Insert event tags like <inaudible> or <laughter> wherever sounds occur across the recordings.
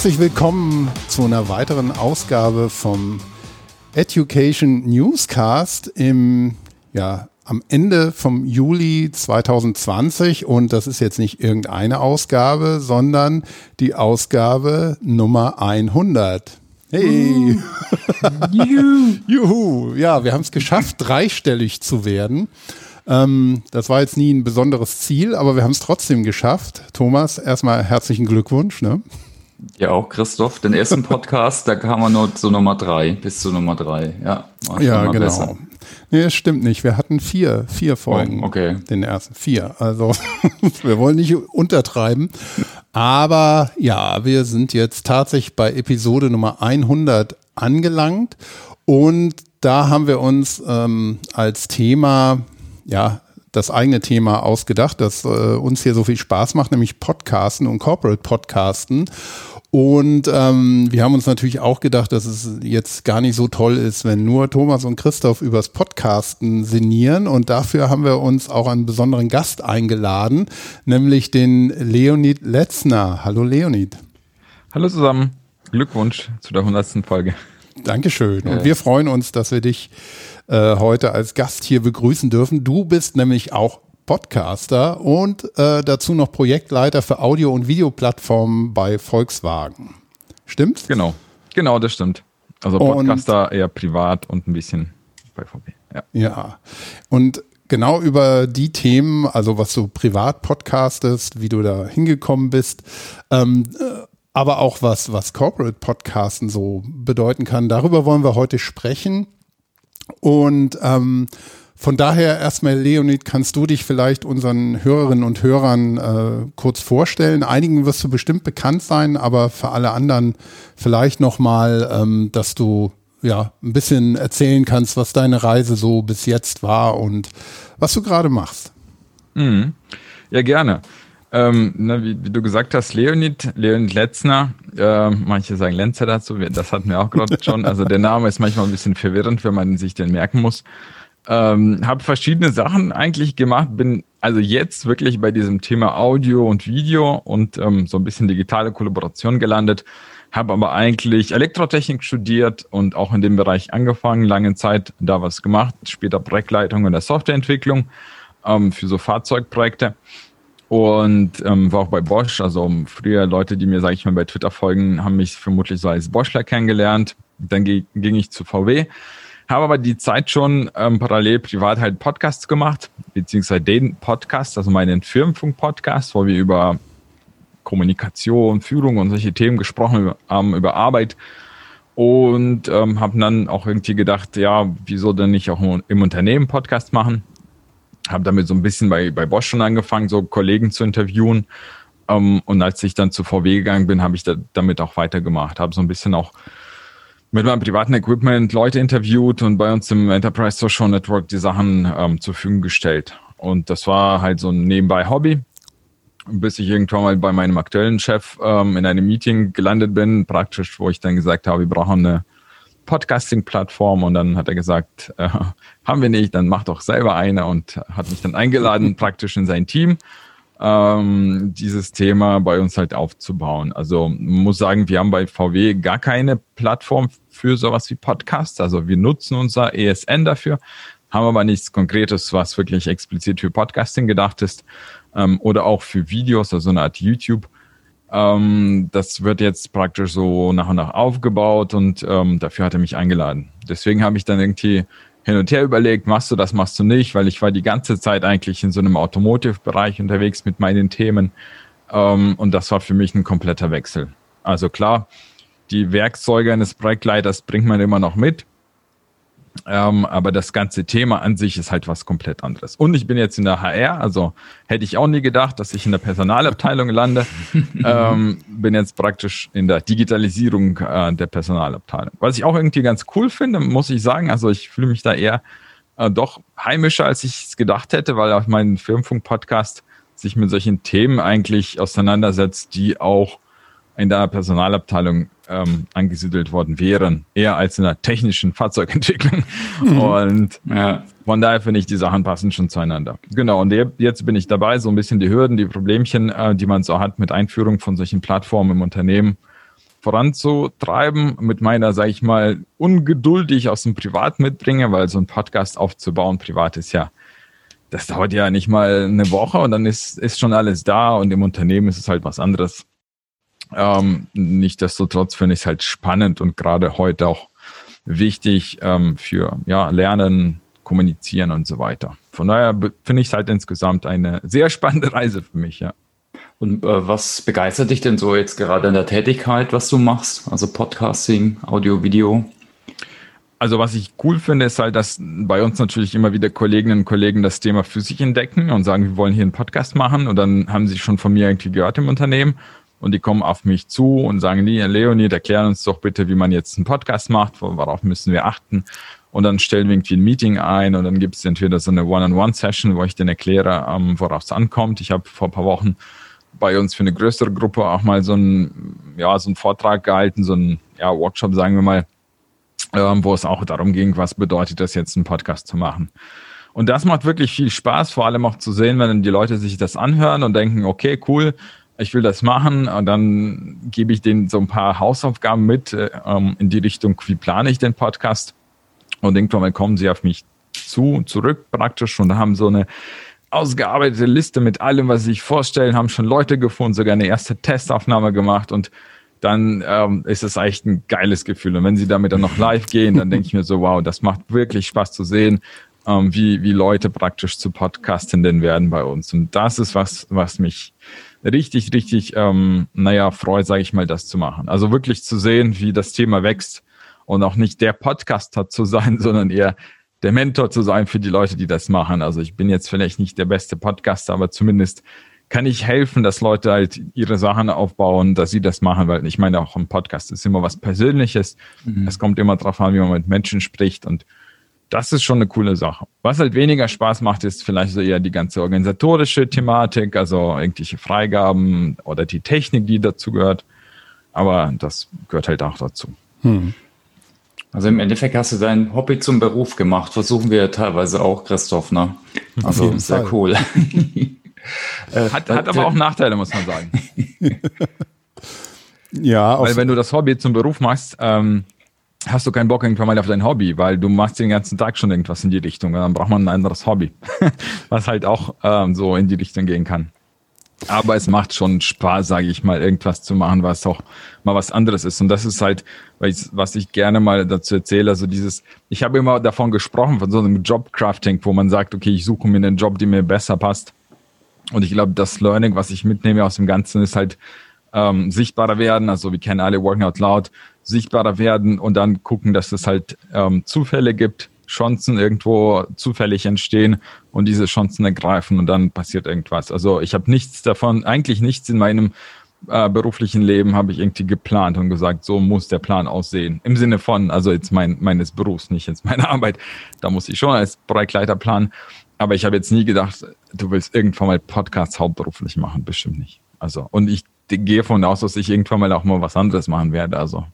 Herzlich willkommen zu einer weiteren Ausgabe vom Education Newscast im, ja, am Ende vom Juli 2020 und das ist jetzt nicht irgendeine Ausgabe, sondern die Ausgabe Nummer 100. Hey! Juhu! <laughs> Juhu! Ja, wir haben es geschafft, dreistellig zu werden. Ähm, das war jetzt nie ein besonderes Ziel, aber wir haben es trotzdem geschafft. Thomas, erstmal herzlichen Glückwunsch. Ne? Ja, auch Christoph, den ersten Podcast, da kam man nur zu Nummer drei, bis zu Nummer drei. Ja, ja genau. Besser. Nee, es stimmt nicht. Wir hatten vier, vier Folgen. Oh, okay. Den ersten vier. Also <laughs> wir wollen nicht untertreiben. Aber ja, wir sind jetzt tatsächlich bei Episode Nummer 100 angelangt. Und da haben wir uns ähm, als Thema, ja, das eigene Thema ausgedacht, das äh, uns hier so viel Spaß macht, nämlich Podcasten und Corporate Podcasten. Und ähm, wir haben uns natürlich auch gedacht, dass es jetzt gar nicht so toll ist, wenn nur Thomas und Christoph übers Podcasten sinnieren. Und dafür haben wir uns auch einen besonderen Gast eingeladen, nämlich den Leonid Letzner. Hallo Leonid. Hallo zusammen. Glückwunsch zu der 100. Folge. Dankeschön. Und wir freuen uns, dass wir dich äh, heute als Gast hier begrüßen dürfen. Du bist nämlich auch Podcaster und äh, dazu noch Projektleiter für Audio- und Videoplattformen bei Volkswagen. Stimmt's? Genau, genau, das stimmt. Also Podcaster und, eher privat und ein bisschen bei VW. Ja. ja. Und genau über die Themen, also was du privat podcastest, wie du da hingekommen bist, ähm, äh, aber auch was, was Corporate Podcasten so bedeuten kann, darüber wollen wir heute sprechen. Und ähm, von daher erstmal, Leonid, kannst du dich vielleicht unseren Hörerinnen und Hörern äh, kurz vorstellen? Einigen wirst du bestimmt bekannt sein, aber für alle anderen vielleicht nochmal, ähm, dass du ja ein bisschen erzählen kannst, was deine Reise so bis jetzt war und was du gerade machst. Mhm. Ja, gerne. Ähm, ne, wie, wie, du gesagt hast, Leonid, Leonid Letzner, äh, manche sagen Lenzer dazu, das hatten wir auch gerade <laughs> schon. Also der Name ist manchmal ein bisschen verwirrend, wenn man sich den merken muss. Ähm, habe verschiedene Sachen eigentlich gemacht, bin also jetzt wirklich bei diesem Thema Audio und Video und ähm, so ein bisschen digitale Kollaboration gelandet. Habe aber eigentlich Elektrotechnik studiert und auch in dem Bereich angefangen, lange Zeit da was gemacht, später Projektleitung in der Softwareentwicklung ähm, für so Fahrzeugprojekte und ähm, war auch bei Bosch. Also früher Leute, die mir, sage ich mal, bei Twitter folgen, haben mich vermutlich so als Boschler kennengelernt. Dann ging ich zu VW habe aber die Zeit schon ähm, parallel privat halt Podcasts gemacht, beziehungsweise den Podcast, also meinen Firmenfunk-Podcast, wo wir über Kommunikation, Führung und solche Themen gesprochen haben, über Arbeit. Und ähm, habe dann auch irgendwie gedacht, ja, wieso denn nicht auch im Unternehmen Podcast machen? Habe damit so ein bisschen bei, bei Bosch schon angefangen, so Kollegen zu interviewen. Ähm, und als ich dann zu VW gegangen bin, habe ich da, damit auch weitergemacht. Habe so ein bisschen auch mit meinem privaten Equipment Leute interviewt und bei uns im Enterprise Social Network die Sachen ähm, zur Verfügung gestellt. Und das war halt so ein nebenbei Hobby, bis ich irgendwann mal bei meinem aktuellen Chef ähm, in einem Meeting gelandet bin, praktisch, wo ich dann gesagt habe, wir brauchen eine Podcasting-Plattform und dann hat er gesagt, äh, haben wir nicht, dann mach doch selber eine und hat mich dann eingeladen <laughs> praktisch in sein Team ähm, dieses Thema bei uns halt aufzubauen. Also muss sagen, wir haben bei VW gar keine Plattform für sowas wie Podcasts. Also wir nutzen unser ESN dafür, haben aber nichts Konkretes, was wirklich explizit für Podcasting gedacht ist ähm, oder auch für Videos, also eine Art YouTube. Ähm, das wird jetzt praktisch so nach und nach aufgebaut und ähm, dafür hat er mich eingeladen. Deswegen habe ich dann irgendwie hin und her überlegt, machst du das, machst du nicht, weil ich war die ganze Zeit eigentlich in so einem Automotive-Bereich unterwegs mit meinen Themen ähm, und das war für mich ein kompletter Wechsel. Also klar, die Werkzeuge eines Projektleiters bringt man immer noch mit, ähm, aber das ganze Thema an sich ist halt was komplett anderes. Und ich bin jetzt in der HR, also hätte ich auch nie gedacht, dass ich in der Personalabteilung lande. <laughs> ähm, bin jetzt praktisch in der Digitalisierung äh, der Personalabteilung. Was ich auch irgendwie ganz cool finde, muss ich sagen, also ich fühle mich da eher äh, doch heimischer, als ich es gedacht hätte, weil auch mein Firmenfunk-Podcast sich mit solchen Themen eigentlich auseinandersetzt, die auch in der Personalabteilung ähm, angesiedelt worden wären, eher als in der technischen Fahrzeugentwicklung. Mhm. Und ja. von daher finde ich, die Sachen passen schon zueinander. Genau, und jetzt bin ich dabei, so ein bisschen die Hürden, die Problemchen, äh, die man so hat mit Einführung von solchen Plattformen im Unternehmen, voranzutreiben, mit meiner, sage ich mal, Ungeduld, die ich aus dem Privat mitbringe, weil so ein Podcast aufzubauen, privat ist ja, das dauert ja nicht mal eine Woche und dann ist, ist schon alles da und im Unternehmen ist es halt was anderes. Ähm, Nichtsdestotrotz finde ich es halt spannend und gerade heute auch wichtig ähm, für ja, Lernen, Kommunizieren und so weiter. Von daher finde ich es halt insgesamt eine sehr spannende <laughs> Reise für mich, ja. Und äh, was begeistert dich denn so jetzt gerade in der Tätigkeit, was du machst? Also Podcasting, Audio, Video? Also was ich cool finde, ist halt, dass bei uns natürlich immer wieder Kolleginnen und Kollegen das Thema für sich entdecken und sagen, wir wollen hier einen Podcast machen und dann haben sie schon von mir irgendwie gehört im Unternehmen und die kommen auf mich zu und sagen, Leonid, erklären uns doch bitte, wie man jetzt einen Podcast macht, worauf müssen wir achten. Und dann stellen wir irgendwie ein Meeting ein und dann gibt es entweder so eine One-on-One-Session, wo ich denen erkläre, ähm, worauf es ankommt. Ich habe vor ein paar Wochen bei uns für eine größere Gruppe auch mal so einen, ja, so einen Vortrag gehalten, so einen ja, Workshop, sagen wir mal, ähm, wo es auch darum ging, was bedeutet das jetzt, einen Podcast zu machen. Und das macht wirklich viel Spaß, vor allem auch zu sehen, wenn die Leute sich das anhören und denken, okay, cool, ich will das machen und dann gebe ich denen so ein paar Hausaufgaben mit äh, in die Richtung, wie plane ich den Podcast und irgendwann kommen sie auf mich zu, zurück praktisch und haben so eine ausgearbeitete Liste mit allem, was sie sich vorstellen, haben schon Leute gefunden, sogar eine erste Testaufnahme gemacht und dann ähm, ist es echt ein geiles Gefühl. Und wenn sie damit dann noch live gehen, dann denke ich mir so, wow, das macht wirklich Spaß zu sehen, ähm, wie, wie Leute praktisch zu Podcastenden werden bei uns. Und das ist was, was mich richtig, richtig, ähm, naja, freut, sage ich mal, das zu machen. Also wirklich zu sehen, wie das Thema wächst und auch nicht der Podcaster zu sein, <laughs> sondern eher der Mentor zu sein für die Leute, die das machen. Also ich bin jetzt vielleicht nicht der beste Podcaster, aber zumindest kann ich helfen, dass Leute halt ihre Sachen aufbauen, dass sie das machen, weil ich meine, auch ein Podcast ist immer was Persönliches. Mhm. Es kommt immer darauf an, wie man mit Menschen spricht und das ist schon eine coole Sache. Was halt weniger Spaß macht, ist vielleicht so eher die ganze organisatorische Thematik, also irgendwelche Freigaben oder die Technik, die dazu gehört. Aber das gehört halt auch dazu. Hm. Also im Endeffekt hast du dein Hobby zum Beruf gemacht. Versuchen wir teilweise auch, Christoph, ne? Also sehr Fall. cool. <laughs> hat, hat aber äh, auch Nachteile, muss man sagen. <laughs> ja, weil wenn du das Hobby zum Beruf machst, ähm, hast du keinen Bock irgendwann mal auf dein Hobby, weil du machst den ganzen Tag schon irgendwas in die Richtung. Dann braucht man ein anderes Hobby, <laughs> was halt auch ähm, so in die Richtung gehen kann. Aber es macht schon Spaß, sage ich mal, irgendwas zu machen, was auch mal was anderes ist. Und das ist halt, was ich gerne mal dazu erzähle. Also dieses, ich habe immer davon gesprochen, von so einem Jobcrafting, wo man sagt, okay, ich suche mir einen Job, der mir besser passt. Und ich glaube, das Learning, was ich mitnehme aus dem Ganzen, ist halt ähm, sichtbarer werden. Also wir kennen alle Working Out Loud sichtbarer werden und dann gucken, dass es halt ähm, Zufälle gibt, Chancen irgendwo zufällig entstehen und diese Chancen ergreifen und dann passiert irgendwas. Also ich habe nichts davon, eigentlich nichts in meinem äh, beruflichen Leben habe ich irgendwie geplant und gesagt, so muss der Plan aussehen. Im Sinne von, also jetzt mein, meines Berufs, nicht jetzt meine Arbeit. Da muss ich schon als Projektleiter planen. Aber ich habe jetzt nie gedacht, du willst irgendwann mal Podcasts hauptberuflich machen. Bestimmt nicht. Also, und ich gehe von aus, dass ich irgendwann mal auch mal was anderes machen werde. Also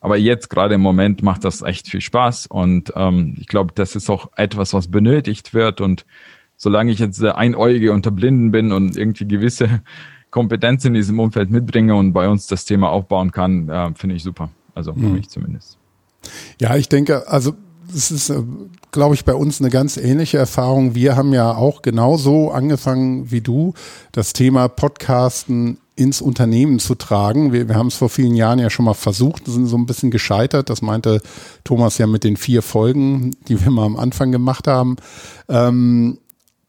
aber jetzt gerade im Moment macht das echt viel Spaß und ähm, ich glaube, das ist auch etwas, was benötigt wird. Und solange ich jetzt Einäugige unter Blinden bin und irgendwie gewisse <laughs> Kompetenz in diesem Umfeld mitbringe und bei uns das Thema aufbauen kann, äh, finde ich super. Also für mhm. mich zumindest. Ja, ich denke, also es ist, äh, glaube ich, bei uns eine ganz ähnliche Erfahrung. Wir haben ja auch genauso angefangen wie du, das Thema Podcasten ins Unternehmen zu tragen. Wir, wir haben es vor vielen Jahren ja schon mal versucht, sind so ein bisschen gescheitert. Das meinte Thomas ja mit den vier Folgen, die wir mal am Anfang gemacht haben. Ähm,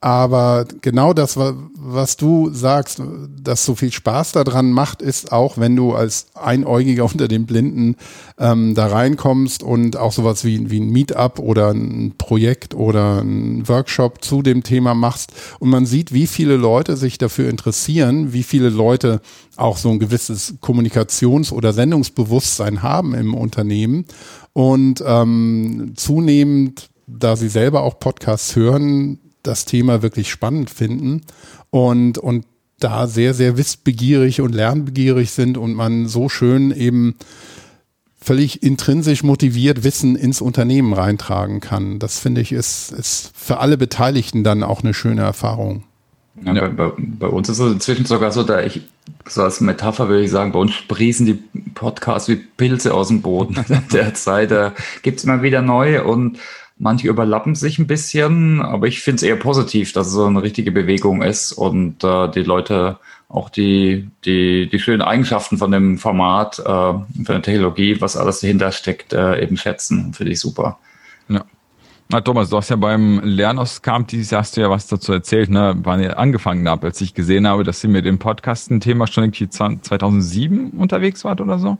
aber genau das, was du sagst, dass so viel Spaß daran macht, ist auch, wenn du als Einäugiger <laughs> unter den Blinden ähm, da reinkommst und auch sowas wie, wie ein Meetup oder ein Projekt oder ein Workshop zu dem Thema machst. Und man sieht, wie viele Leute sich dafür interessieren, wie viele Leute auch so ein gewisses Kommunikations- oder Sendungsbewusstsein haben im Unternehmen. Und ähm, zunehmend da sie selber auch Podcasts hören, das Thema wirklich spannend finden und, und da sehr, sehr wissbegierig und lernbegierig sind und man so schön eben völlig intrinsisch motiviert Wissen ins Unternehmen reintragen kann. Das finde ich ist, ist für alle Beteiligten dann auch eine schöne Erfahrung. Ja, bei, bei, bei, uns ist es inzwischen sogar so, da ich So als Metapher würde ich sagen, bei uns sprießen die Podcasts wie Pilze aus dem Boden. <laughs> Derzeit äh, gibt es immer wieder neue und manche überlappen sich ein bisschen, aber ich finde es eher positiv, dass es so eine richtige Bewegung ist und äh, die Leute auch die, die, die schönen Eigenschaften von dem Format, äh, von der Technologie, was alles dahinter steckt, äh, eben schätzen. Finde ich super. Ja. Na, Thomas, du hast ja beim Lernauskamp dieses Jahr hast du ja was dazu erzählt, ne, wann ihr angefangen habt, als ich gesehen habe, dass ihr mit dem Podcasten-Thema schon irgendwie 2007 unterwegs wart oder so?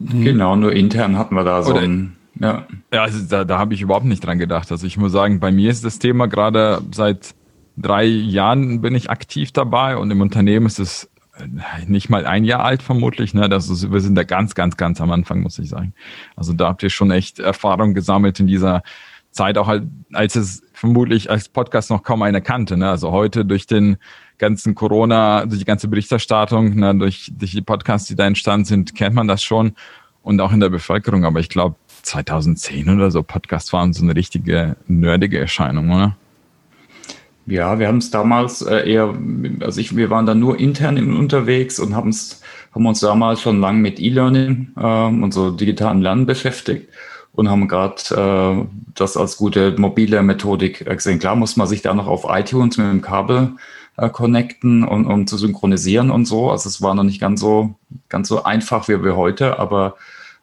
Genau, nur intern hatten wir da so Oder- ein, ja. Ja, also da, da habe ich überhaupt nicht dran gedacht. Also ich muss sagen, bei mir ist das Thema gerade seit drei Jahren bin ich aktiv dabei und im Unternehmen ist es äh, nicht mal ein Jahr alt vermutlich. Ne? Das ist, wir sind da ganz, ganz, ganz am Anfang, muss ich sagen. Also da habt ihr schon echt Erfahrung gesammelt in dieser Zeit, auch halt, als es vermutlich als Podcast noch kaum einer kannte. Ne? Also heute durch den ganzen Corona, durch die ganze Berichterstattung, ne, durch, durch die Podcasts, die da entstanden sind, kennt man das schon und auch in der Bevölkerung. Aber ich glaube, 2010 oder so Podcasts waren so eine richtige nerdige Erscheinung, oder? Ja, wir haben es damals äh, eher, also ich, wir waren da nur intern in- unterwegs und haben uns damals schon lang mit E-Learning ähm, und so digitalen Lernen beschäftigt und haben gerade äh, das als gute mobile Methodik äh, gesehen. Klar muss man sich da noch auf iTunes mit dem Kabel äh, connecten, und, um zu synchronisieren und so. Also es war noch nicht ganz so, ganz so einfach wie wir heute, aber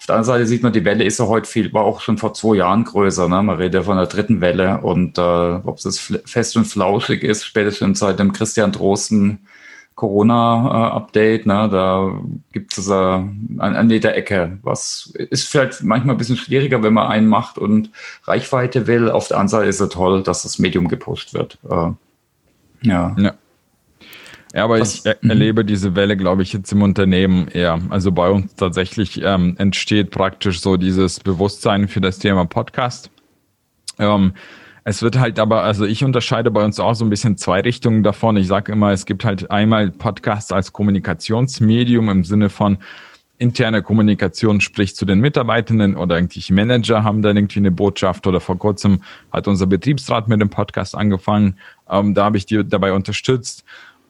auf der anderen Seite sieht man, die Welle ist ja heute viel, war auch schon vor zwei Jahren größer. Ne? Man redet ja von der dritten Welle und äh, ob es fest und flauschig ist, spätestens seit dem Christian Drosten Corona-Update, ne? da gibt es äh, an, an jeder Ecke. Was ist vielleicht manchmal ein bisschen schwieriger, wenn man einen macht und Reichweite will. Auf der anderen Seite ist es toll, dass das Medium gepusht wird. Äh, ja. Ja. Ja, aber Was- ich er erlebe diese Welle, glaube ich, jetzt im Unternehmen eher. Also bei uns tatsächlich ähm, entsteht praktisch so dieses Bewusstsein für das Thema Podcast. Ähm, es wird halt aber, also ich unterscheide bei uns auch so ein bisschen zwei Richtungen davon. Ich sage immer, es gibt halt einmal Podcast als Kommunikationsmedium im Sinne von interne Kommunikation, sprich zu den Mitarbeitenden oder irgendwelche Manager haben dann irgendwie eine Botschaft oder vor kurzem hat unser Betriebsrat mit dem Podcast angefangen. Ähm, da habe ich die dabei unterstützt.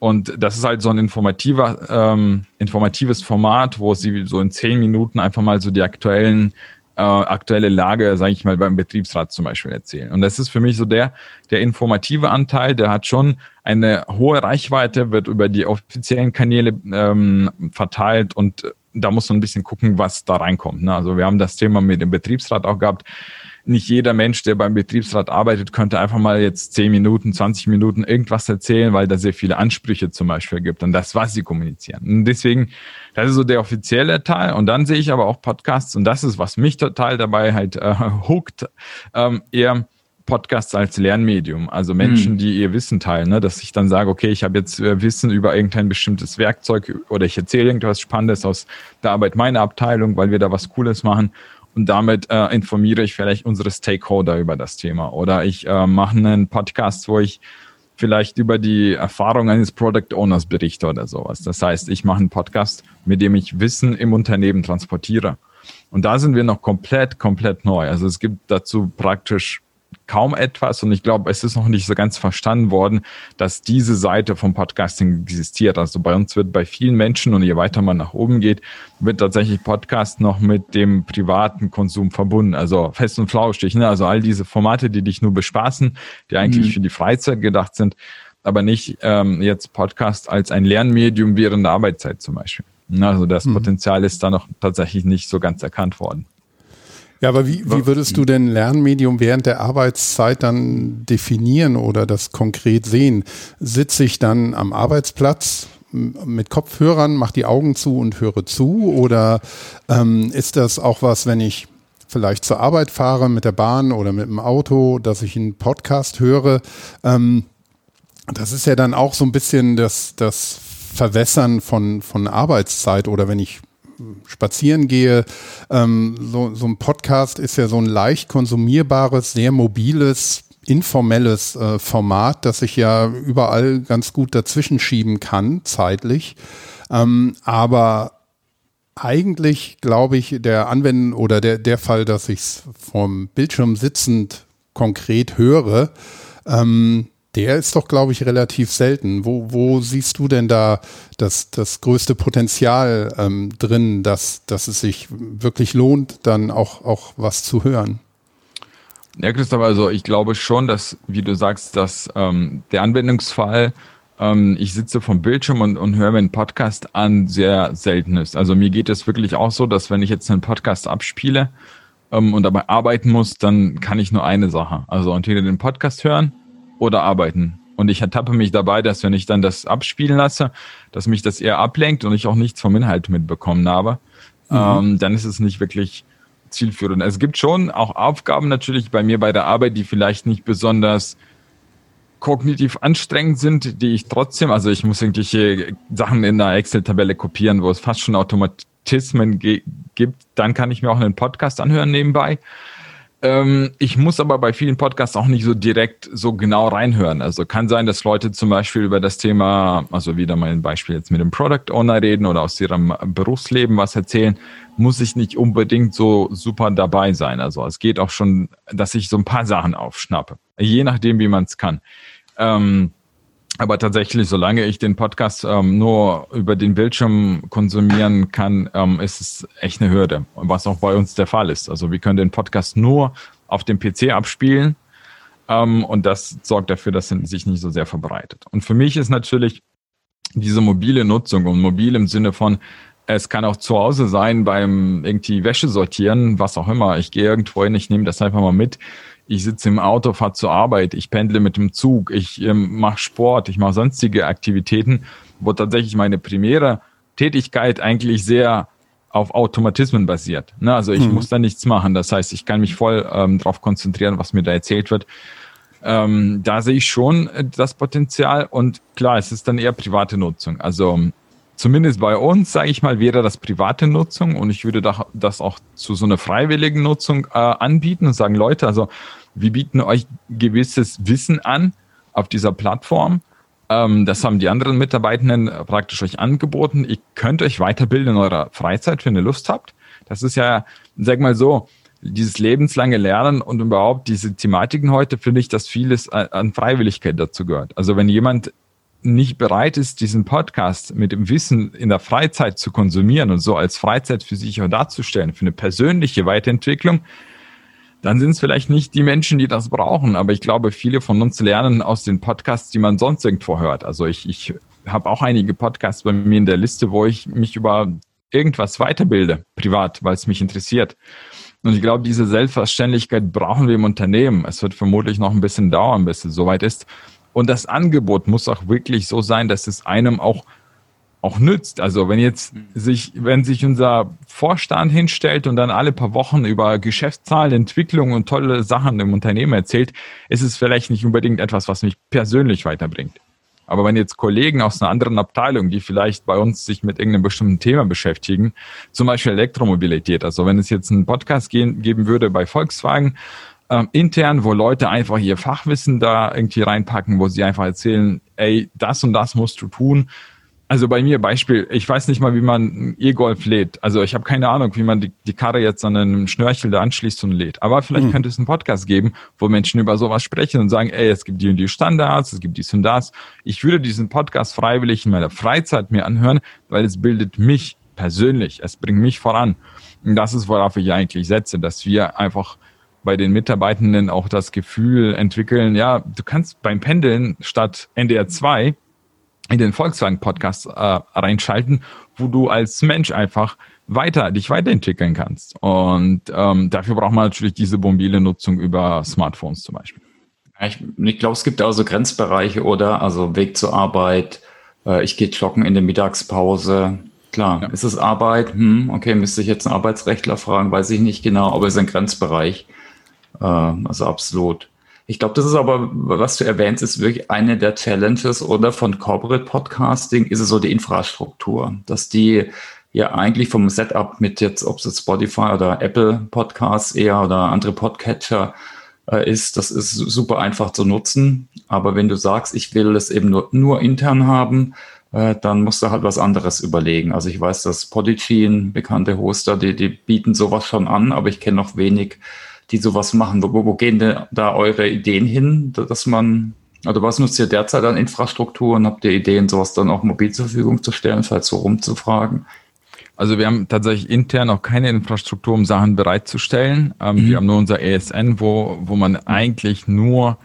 Und das ist halt so ein informativer, ähm, informatives Format, wo sie so in zehn Minuten einfach mal so die aktuellen, äh, aktuelle Lage, sage ich mal, beim Betriebsrat zum Beispiel erzählen. Und das ist für mich so der, der informative Anteil, der hat schon eine hohe Reichweite, wird über die offiziellen Kanäle ähm, verteilt und da muss man ein bisschen gucken, was da reinkommt. Ne? Also wir haben das Thema mit dem Betriebsrat auch gehabt nicht jeder Mensch, der beim Betriebsrat arbeitet, könnte einfach mal jetzt 10 Minuten, 20 Minuten irgendwas erzählen, weil da sehr viele Ansprüche zum Beispiel gibt und das, was sie kommunizieren. Und deswegen, das ist so der offizielle Teil. Und dann sehe ich aber auch Podcasts und das ist, was mich total dabei halt äh, <laughs> hookt, ähm, eher Podcasts als Lernmedium, also Menschen, die ihr Wissen teilen, ne? dass ich dann sage, okay, ich habe jetzt äh, Wissen über irgendein bestimmtes Werkzeug oder ich erzähle irgendwas Spannendes aus der Arbeit meiner Abteilung, weil wir da was Cooles machen und damit äh, informiere ich vielleicht unsere Stakeholder über das Thema oder ich äh, mache einen Podcast, wo ich vielleicht über die Erfahrung eines Product Owners berichte oder sowas. Das heißt, ich mache einen Podcast, mit dem ich Wissen im Unternehmen transportiere. Und da sind wir noch komplett, komplett neu. Also es gibt dazu praktisch kaum etwas und ich glaube, es ist noch nicht so ganz verstanden worden, dass diese Seite vom Podcasting existiert. Also bei uns wird bei vielen Menschen und je weiter man nach oben geht, wird tatsächlich Podcast noch mit dem privaten Konsum verbunden. Also fest und flauschig, ne? Also all diese Formate, die dich nur bespaßen, die eigentlich Mhm. für die Freizeit gedacht sind, aber nicht ähm, jetzt Podcast als ein Lernmedium während der Arbeitszeit zum Beispiel. Na, Also das Potenzial ist da noch tatsächlich nicht so ganz erkannt worden. Ja, aber wie, wie würdest du denn Lernmedium während der Arbeitszeit dann definieren oder das konkret sehen? Sitze ich dann am Arbeitsplatz mit Kopfhörern, mach die Augen zu und höre zu? Oder ähm, ist das auch was, wenn ich vielleicht zur Arbeit fahre mit der Bahn oder mit dem Auto, dass ich einen Podcast höre? Ähm, das ist ja dann auch so ein bisschen das, das Verwässern von, von Arbeitszeit oder wenn ich spazieren gehe. Ähm, so, so ein Podcast ist ja so ein leicht konsumierbares, sehr mobiles, informelles äh, Format, das ich ja überall ganz gut dazwischen schieben kann, zeitlich. Ähm, aber eigentlich glaube ich, der Anwenden oder der, der Fall, dass ich es vom Bildschirm sitzend konkret höre, ähm, der ist doch, glaube ich, relativ selten. Wo, wo siehst du denn da das, das größte Potenzial ähm, drin, dass, dass es sich wirklich lohnt, dann auch, auch was zu hören? Ja, Christoph, also ich glaube schon, dass, wie du sagst, dass ähm, der Anwendungsfall, ähm, ich sitze vom Bildschirm und, und höre mir einen Podcast an, sehr selten ist. Also mir geht es wirklich auch so, dass wenn ich jetzt einen Podcast abspiele ähm, und dabei arbeiten muss, dann kann ich nur eine Sache. Also entweder den Podcast hören oder arbeiten. Und ich ertappe mich dabei, dass wenn ich dann das abspielen lasse, dass mich das eher ablenkt und ich auch nichts vom Inhalt mitbekommen habe, mhm. ähm, dann ist es nicht wirklich zielführend. Es gibt schon auch Aufgaben natürlich bei mir bei der Arbeit, die vielleicht nicht besonders kognitiv anstrengend sind, die ich trotzdem, also ich muss irgendwelche Sachen in der Excel-Tabelle kopieren, wo es fast schon Automatismen gibt, dann kann ich mir auch einen Podcast anhören nebenbei. Ähm, ich muss aber bei vielen Podcasts auch nicht so direkt so genau reinhören. Also kann sein, dass Leute zum Beispiel über das Thema, also wieder mal ein Beispiel jetzt mit dem Product Owner reden oder aus ihrem Berufsleben was erzählen, muss ich nicht unbedingt so super dabei sein. Also es geht auch schon, dass ich so ein paar Sachen aufschnappe. Je nachdem, wie man es kann. Ähm, aber tatsächlich, solange ich den Podcast ähm, nur über den Bildschirm konsumieren kann, ähm, ist es echt eine Hürde. Was auch bei uns der Fall ist. Also wir können den Podcast nur auf dem PC abspielen ähm, und das sorgt dafür, dass er sich nicht so sehr verbreitet. Und für mich ist natürlich diese mobile Nutzung und mobil im Sinne von, es kann auch zu Hause sein beim irgendwie Wäsche sortieren, was auch immer. Ich gehe irgendwo hin, ich nehme das einfach mal mit ich sitze im Auto, fahre zur Arbeit, ich pendle mit dem Zug, ich ähm, mache Sport, ich mache sonstige Aktivitäten, wo tatsächlich meine primäre Tätigkeit eigentlich sehr auf Automatismen basiert. Ne? Also ich mhm. muss da nichts machen. Das heißt, ich kann mich voll ähm, darauf konzentrieren, was mir da erzählt wird. Ähm, da sehe ich schon äh, das Potenzial und klar, es ist dann eher private Nutzung. Also zumindest bei uns, sage ich mal, wäre das private Nutzung und ich würde das auch zu so einer freiwilligen Nutzung äh, anbieten und sagen, Leute, also wir bieten euch gewisses Wissen an auf dieser Plattform. Ähm, das haben die anderen Mitarbeitenden praktisch euch angeboten. Ihr könnt euch weiterbilden in eurer Freizeit, wenn ihr Lust habt. Das ist ja, sag mal so, dieses lebenslange Lernen und überhaupt diese Thematiken heute finde ich, dass vieles an Freiwilligkeit dazu gehört. Also wenn jemand nicht bereit ist, diesen Podcast mit dem Wissen in der Freizeit zu konsumieren und so als Freizeit für sich auch darzustellen, für eine persönliche Weiterentwicklung, dann sind es vielleicht nicht die Menschen, die das brauchen. Aber ich glaube, viele von uns lernen aus den Podcasts, die man sonst irgendwo hört. Also ich, ich habe auch einige Podcasts bei mir in der Liste, wo ich mich über irgendwas weiterbilde, privat, weil es mich interessiert. Und ich glaube, diese Selbstverständlichkeit brauchen wir im Unternehmen. Es wird vermutlich noch ein bisschen dauern, bis es soweit ist. Und das Angebot muss auch wirklich so sein, dass es einem auch auch nützt. Also wenn jetzt mhm. sich, wenn sich unser Vorstand hinstellt und dann alle paar Wochen über Geschäftszahlen, Entwicklung und tolle Sachen im Unternehmen erzählt, ist es vielleicht nicht unbedingt etwas, was mich persönlich weiterbringt. Aber wenn jetzt Kollegen aus einer anderen Abteilung, die vielleicht bei uns sich mit irgendeinem bestimmten Thema beschäftigen, zum Beispiel Elektromobilität, also wenn es jetzt einen Podcast geben würde bei Volkswagen, ähm, intern, wo Leute einfach ihr Fachwissen da irgendwie reinpacken, wo sie einfach erzählen, ey, das und das musst du tun. Also bei mir Beispiel, ich weiß nicht mal, wie man E-Golf lädt. Also ich habe keine Ahnung, wie man die, die, Karre jetzt an einem Schnörchel da anschließt und lädt. Aber vielleicht mhm. könnte es einen Podcast geben, wo Menschen über sowas sprechen und sagen, ey, es gibt die und die Standards, es gibt dies und das. Ich würde diesen Podcast freiwillig in meiner Freizeit mir anhören, weil es bildet mich persönlich, es bringt mich voran. Und das ist, worauf ich eigentlich setze, dass wir einfach bei den Mitarbeitenden auch das Gefühl entwickeln, ja, du kannst beim Pendeln statt NDR 2 in den Volkswagen-Podcast äh, reinschalten, wo du als Mensch einfach weiter, dich weiterentwickeln kannst. Und ähm, dafür braucht man natürlich diese mobile Nutzung über Smartphones zum Beispiel. Ich, ich glaube, es gibt also Grenzbereiche, oder? Also Weg zur Arbeit, äh, ich gehe joggen in der Mittagspause. Klar, ja. ist es Arbeit? Hm, okay, müsste ich jetzt einen Arbeitsrechtler fragen, weiß ich nicht genau, aber es ist ein Grenzbereich. Äh, also absolut. Ich glaube, das ist aber, was du erwähnst, ist wirklich eine der Challenges oder von Corporate Podcasting ist es so die Infrastruktur, dass die ja eigentlich vom Setup mit jetzt, ob es jetzt Spotify oder Apple Podcasts eher oder andere Podcatcher äh, ist, das ist super einfach zu nutzen. Aber wenn du sagst, ich will es eben nur, nur intern haben, äh, dann musst du halt was anderes überlegen. Also ich weiß, dass Podigy, bekannte Hoster, die, die bieten sowas schon an, aber ich kenne noch wenig die sowas machen. Wo, wo gehen denn da eure Ideen hin, dass man Also was nutzt ihr derzeit an Infrastruktur und habt ihr Ideen, sowas dann auch mobil zur Verfügung zu stellen, falls so rumzufragen? Also wir haben tatsächlich intern auch keine Infrastruktur, um Sachen bereitzustellen. Ähm, mhm. Wir haben nur unser ESN, wo, wo man eigentlich nur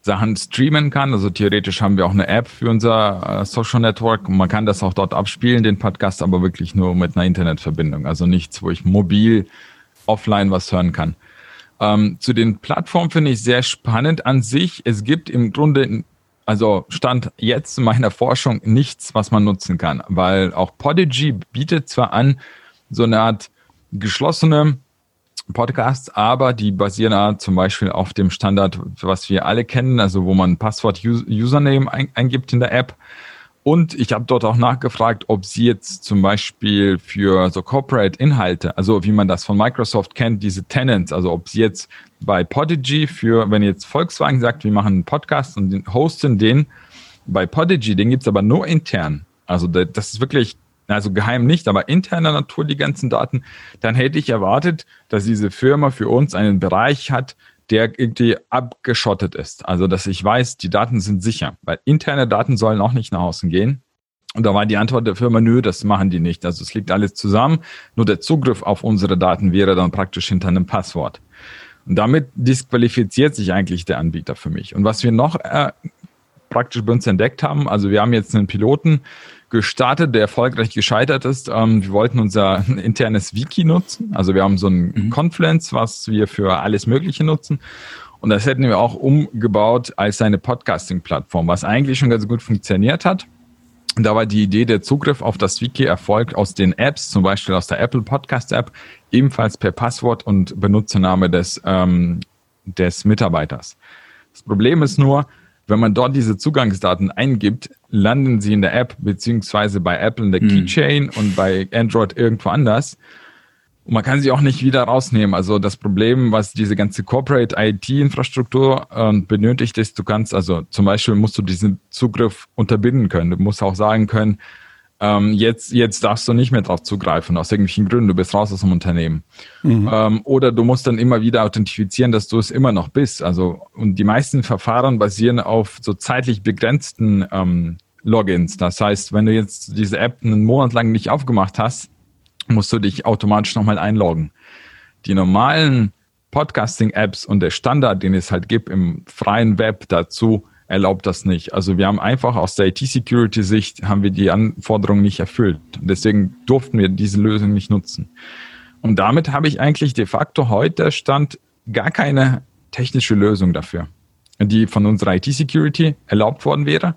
Sachen streamen kann. Also theoretisch haben wir auch eine App für unser äh, Social Network und man kann das auch dort abspielen, den Podcast, aber wirklich nur mit einer Internetverbindung. Also nichts, wo ich mobil offline was hören kann. Ähm, zu den Plattformen finde ich sehr spannend an sich. Es gibt im Grunde, also Stand jetzt in meiner Forschung nichts, was man nutzen kann, weil auch Podigy bietet zwar an, so eine Art geschlossene Podcasts, aber die basieren zum Beispiel auf dem Standard, was wir alle kennen, also wo man Passwort Username eingibt in der App und ich habe dort auch nachgefragt, ob sie jetzt zum Beispiel für so Corporate-Inhalte, also wie man das von Microsoft kennt, diese Tenants, also ob sie jetzt bei Podigy für, wenn jetzt Volkswagen sagt, wir machen einen Podcast und hosten den bei Podigy, den gibt's aber nur intern. Also das ist wirklich, also geheim nicht, aber interner Natur die ganzen Daten, dann hätte ich erwartet, dass diese Firma für uns einen Bereich hat, der irgendwie abgeschottet ist. Also, dass ich weiß, die Daten sind sicher, weil interne Daten sollen auch nicht nach außen gehen. Und da war die Antwort der Firma, nö, das machen die nicht. Also es liegt alles zusammen. Nur der Zugriff auf unsere Daten wäre dann praktisch hinter einem Passwort. Und damit disqualifiziert sich eigentlich der Anbieter für mich. Und was wir noch äh, praktisch bei uns entdeckt haben, also wir haben jetzt einen Piloten, gestartet, der erfolgreich gescheitert ist. Ähm, wir wollten unser <laughs> internes Wiki nutzen. Also wir haben so ein mhm. Confluence, was wir für alles Mögliche nutzen. Und das hätten wir auch umgebaut als eine Podcasting-Plattform, was eigentlich schon ganz gut funktioniert hat. Und da war die Idee, der Zugriff auf das Wiki erfolgt aus den Apps, zum Beispiel aus der Apple Podcast App, ebenfalls per Passwort und Benutzername des, ähm, des Mitarbeiters. Das Problem ist nur, wenn man dort diese Zugangsdaten eingibt, landen sie in der App beziehungsweise bei Apple in der hm. Keychain und bei Android irgendwo anders. Und man kann sie auch nicht wieder rausnehmen. Also das Problem, was diese ganze Corporate IT-Infrastruktur äh, benötigt, ist, du kannst, also zum Beispiel musst du diesen Zugriff unterbinden können. Du musst auch sagen können, ähm, jetzt, jetzt darfst du nicht mehr drauf zugreifen, aus irgendwelchen Gründen, du bist raus aus dem Unternehmen. Mhm. Ähm, oder du musst dann immer wieder authentifizieren, dass du es immer noch bist. Also, und die meisten Verfahren basieren auf so zeitlich begrenzten ähm, Logins. Das heißt, wenn du jetzt diese App einen Monat lang nicht aufgemacht hast, musst du dich automatisch nochmal einloggen. Die normalen Podcasting-Apps und der Standard, den es halt gibt im freien Web dazu, erlaubt das nicht. Also wir haben einfach aus der IT-Security-Sicht haben wir die Anforderungen nicht erfüllt. Deswegen durften wir diese Lösung nicht nutzen. Und damit habe ich eigentlich de facto heute Stand gar keine technische Lösung dafür, die von unserer IT-Security erlaubt worden wäre,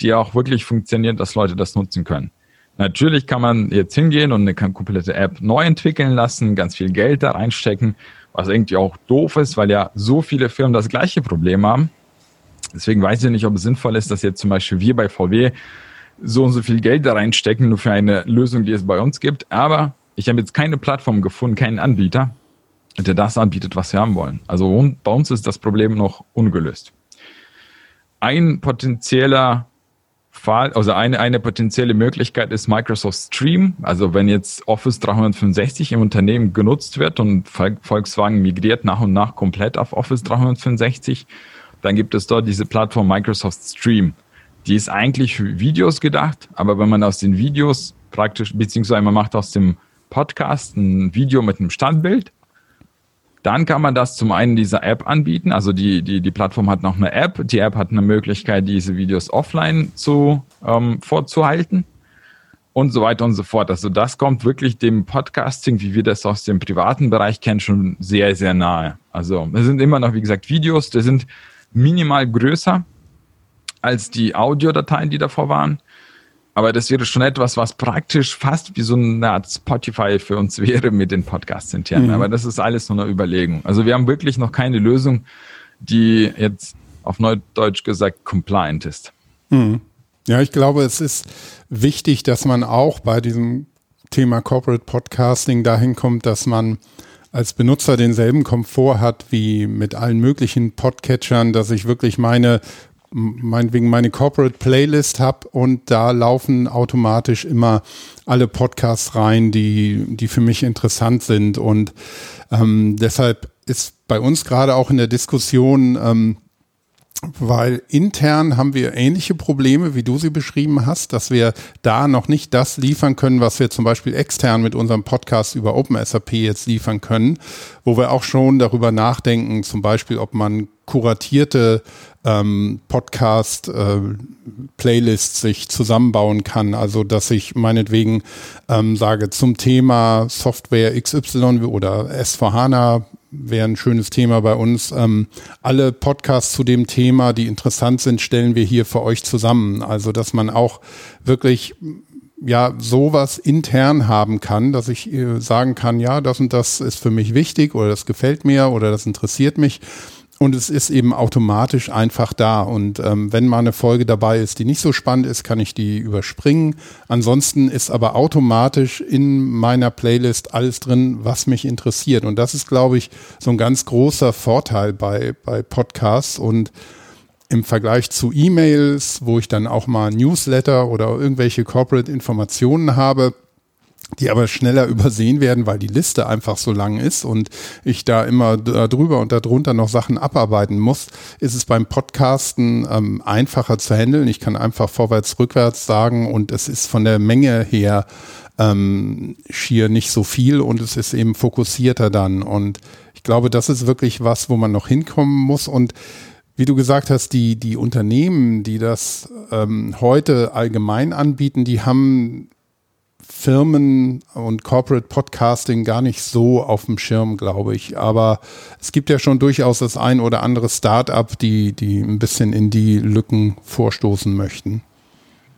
die auch wirklich funktioniert, dass Leute das nutzen können. Natürlich kann man jetzt hingehen und eine komplette App neu entwickeln lassen, ganz viel Geld da reinstecken, was irgendwie auch doof ist, weil ja so viele Firmen das gleiche Problem haben Deswegen weiß ich nicht, ob es sinnvoll ist, dass jetzt zum Beispiel wir bei VW so und so viel Geld da reinstecken, nur für eine Lösung, die es bei uns gibt. Aber ich habe jetzt keine Plattform gefunden, keinen Anbieter, der das anbietet, was wir haben wollen. Also bei uns ist das Problem noch ungelöst. Ein potenzieller Fall, also eine, eine potenzielle Möglichkeit ist Microsoft Stream. Also wenn jetzt Office 365 im Unternehmen genutzt wird und Volkswagen migriert nach und nach komplett auf Office 365, dann gibt es dort diese Plattform Microsoft Stream. Die ist eigentlich für Videos gedacht, aber wenn man aus den Videos praktisch, beziehungsweise man macht aus dem Podcast ein Video mit einem Standbild, dann kann man das zum einen dieser App anbieten. Also die, die, die Plattform hat noch eine App. Die App hat eine Möglichkeit, diese Videos offline zu, ähm, vorzuhalten und so weiter und so fort. Also das kommt wirklich dem Podcasting, wie wir das aus dem privaten Bereich kennen, schon sehr, sehr nahe. Also es sind immer noch, wie gesagt, Videos, die sind minimal größer als die Audiodateien, die davor waren. Aber das wäre schon etwas, was praktisch fast wie so eine Art Spotify für uns <laughs> wäre mit den Podcasts intern. Mhm. Aber das ist alles nur eine Überlegung. Also wir haben wirklich noch keine Lösung, die jetzt auf Neudeutsch gesagt compliant ist. Mhm. Ja, ich glaube, es ist wichtig, dass man auch bei diesem Thema Corporate Podcasting dahin kommt, dass man als Benutzer denselben Komfort hat wie mit allen möglichen Podcatchern, dass ich wirklich meine meinetwegen meine Corporate Playlist habe und da laufen automatisch immer alle Podcasts rein, die, die für mich interessant sind. Und ähm, deshalb ist bei uns gerade auch in der Diskussion, ähm, weil intern haben wir ähnliche Probleme, wie du sie beschrieben hast, dass wir da noch nicht das liefern können, was wir zum Beispiel extern mit unserem Podcast über OpenSAP jetzt liefern können, wo wir auch schon darüber nachdenken, zum Beispiel, ob man kuratierte ähm, Podcast-Playlists äh, sich zusammenbauen kann. Also dass ich meinetwegen ähm, sage zum Thema Software XY oder S4HANA wäre ein schönes Thema bei uns. Ähm, alle Podcasts zu dem Thema, die interessant sind, stellen wir hier für euch zusammen. Also, dass man auch wirklich ja sowas intern haben kann, dass ich äh, sagen kann, ja, das und das ist für mich wichtig oder das gefällt mir oder das interessiert mich und es ist eben automatisch einfach da. Und ähm, wenn mal eine Folge dabei ist, die nicht so spannend ist, kann ich die überspringen. Ansonsten ist aber automatisch in meiner Playlist alles drin, was mich interessiert. Und das ist, glaube ich, so ein ganz großer Vorteil bei, bei Podcasts. Und im Vergleich zu E-Mails, wo ich dann auch mal Newsletter oder irgendwelche Corporate Informationen habe, die aber schneller <laughs> übersehen werden, weil die Liste einfach so lang ist und ich da immer drüber und darunter noch Sachen abarbeiten muss, ist es beim Podcasten ähm, einfacher zu handeln. Ich kann einfach vorwärts, rückwärts sagen und es ist von der Menge her ähm, schier nicht so viel und es ist eben fokussierter dann. Und ich glaube, das ist wirklich was, wo man noch hinkommen muss und wie du gesagt hast, die, die Unternehmen, die das ähm, heute allgemein anbieten, die haben Firmen und Corporate Podcasting gar nicht so auf dem Schirm, glaube ich. Aber es gibt ja schon durchaus das ein oder andere Start-up, die, die ein bisschen in die Lücken vorstoßen möchten.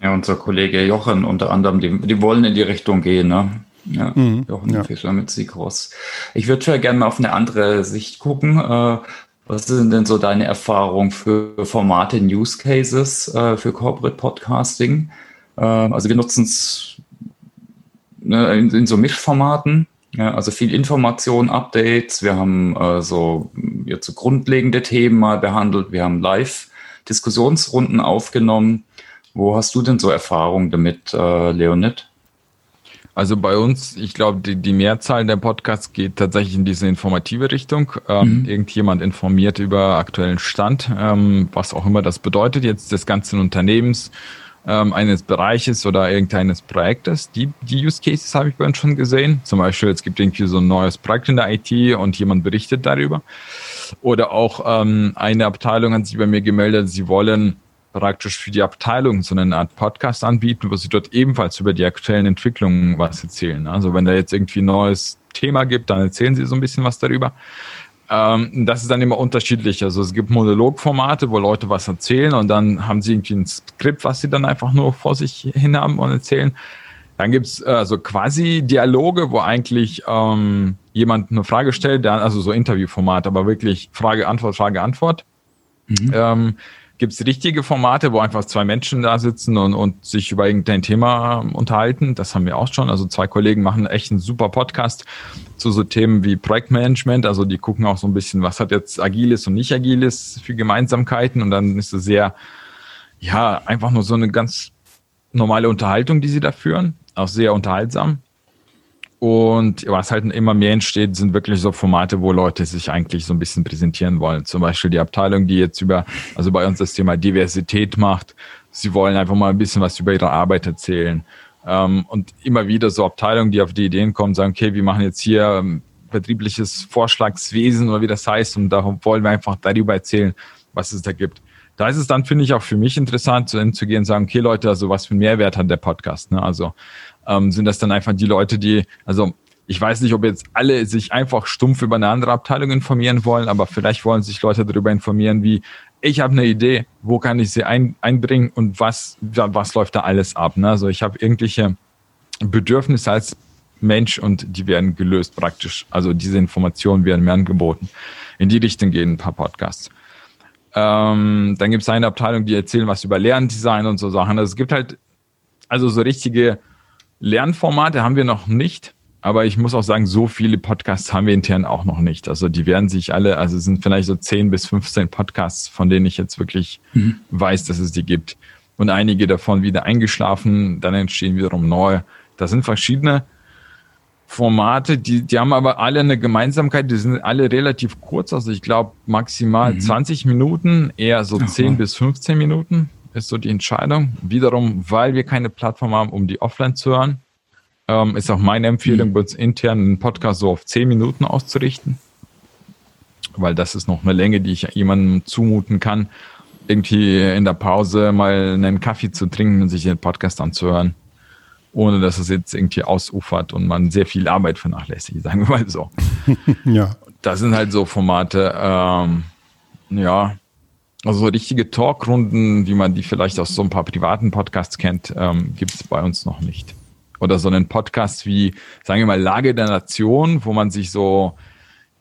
Ja, unser Kollege Jochen unter anderem, die, die wollen in die Richtung gehen, ne? Ja, mhm, Jochen ja. Fischer mit Sigros. Ich würde schon gerne mal auf eine andere Sicht gucken. Äh, was sind denn so deine Erfahrungen für Formate, News Cases äh, für Corporate Podcasting? Äh, also wir nutzen es ne, in, in, so Mischformaten. Ja, also viel Information, Updates. Wir haben äh, so jetzt so grundlegende Themen mal behandelt. Wir haben Live-Diskussionsrunden aufgenommen. Wo hast du denn so Erfahrungen damit, äh, Leonid? Also bei uns, ich glaube, die, die Mehrzahl der Podcasts geht tatsächlich in diese informative Richtung. Ähm, mhm. Irgendjemand informiert über aktuellen Stand, ähm, was auch immer das bedeutet jetzt des ganzen Unternehmens ähm, eines Bereiches oder irgendeines Projektes. Die, die Use Cases habe ich bei uns schon gesehen. Zum Beispiel, es gibt irgendwie so ein neues Projekt in der IT und jemand berichtet darüber. Oder auch ähm, eine Abteilung hat sich bei mir gemeldet, sie wollen praktisch für die Abteilung so eine Art Podcast anbieten, wo sie dort ebenfalls über die aktuellen Entwicklungen was erzählen. Also wenn da jetzt irgendwie ein neues Thema gibt, dann erzählen sie so ein bisschen was darüber. Ähm, das ist dann immer unterschiedlich. Also es gibt Monologformate, wo Leute was erzählen und dann haben sie irgendwie ein Skript, was sie dann einfach nur vor sich hin haben und erzählen. Dann gibt's äh, so quasi Dialoge, wo eigentlich ähm, jemand eine Frage stellt, der, also so Interviewformat, aber wirklich Frage, Antwort, Frage, Antwort. Mhm. Ähm, Gibt es richtige Formate, wo einfach zwei Menschen da sitzen und, und sich über irgendein Thema unterhalten? Das haben wir auch schon. Also zwei Kollegen machen echt einen super Podcast zu so Themen wie Projektmanagement. Also die gucken auch so ein bisschen, was hat jetzt Agiles und nicht Agiles für Gemeinsamkeiten. Und dann ist es sehr, ja, einfach nur so eine ganz normale Unterhaltung, die sie da führen. Auch sehr unterhaltsam. Und was halt immer mehr entsteht, sind wirklich so Formate, wo Leute sich eigentlich so ein bisschen präsentieren wollen. Zum Beispiel die Abteilung, die jetzt über, also bei uns das Thema Diversität macht. Sie wollen einfach mal ein bisschen was über ihre Arbeit erzählen. Ähm, und immer wieder so Abteilungen, die auf die Ideen kommen, sagen, okay, wir machen jetzt hier ähm, betriebliches Vorschlagswesen oder wie das heißt. Und da wollen wir einfach darüber erzählen, was es da gibt. Da ist es dann, finde ich, auch für mich interessant, zu, zu gehen und sagen, okay, Leute, also was für einen Mehrwert hat der Podcast? Ne? Also ähm, sind das dann einfach die Leute, die, also ich weiß nicht, ob jetzt alle sich einfach stumpf über eine andere Abteilung informieren wollen, aber vielleicht wollen sich Leute darüber informieren, wie ich habe eine Idee, wo kann ich sie ein, einbringen und was, was läuft da alles ab. Ne? Also ich habe irgendwelche Bedürfnisse als Mensch und die werden gelöst praktisch. Also diese Informationen werden mir angeboten. In die Richtung gehen ein paar Podcasts. Ähm, dann gibt es eine Abteilung, die erzählen was über Lerndesign und so Sachen. Also es gibt halt also so richtige Lernformate haben wir noch nicht, aber ich muss auch sagen, so viele Podcasts haben wir intern auch noch nicht. Also die werden sich alle, also es sind vielleicht so 10 bis 15 Podcasts, von denen ich jetzt wirklich mhm. weiß, dass es die gibt. Und einige davon wieder eingeschlafen, dann entstehen wiederum neue. Das sind verschiedene Formate, die, die haben aber alle eine Gemeinsamkeit, die sind alle relativ kurz, also ich glaube maximal mhm. 20 Minuten, eher so Aha. 10 bis 15 Minuten ist so die Entscheidung. Wiederum, weil wir keine Plattform haben, um die offline zu hören, ähm, ist auch meine Empfehlung, mhm. uns intern einen Podcast so auf 10 Minuten auszurichten, weil das ist noch eine Länge, die ich jemandem zumuten kann, irgendwie in der Pause mal einen Kaffee zu trinken und sich den Podcast anzuhören ohne dass es jetzt irgendwie ausufert und man sehr viel Arbeit vernachlässigt, <laughs> sagen wir mal so. ja. Das sind halt so Formate, ähm, ja, also so richtige Talkrunden, wie man die vielleicht aus so ein paar privaten Podcasts kennt, ähm, gibt es bei uns noch nicht. Oder so einen Podcast wie, sagen wir mal, Lage der Nation, wo man sich so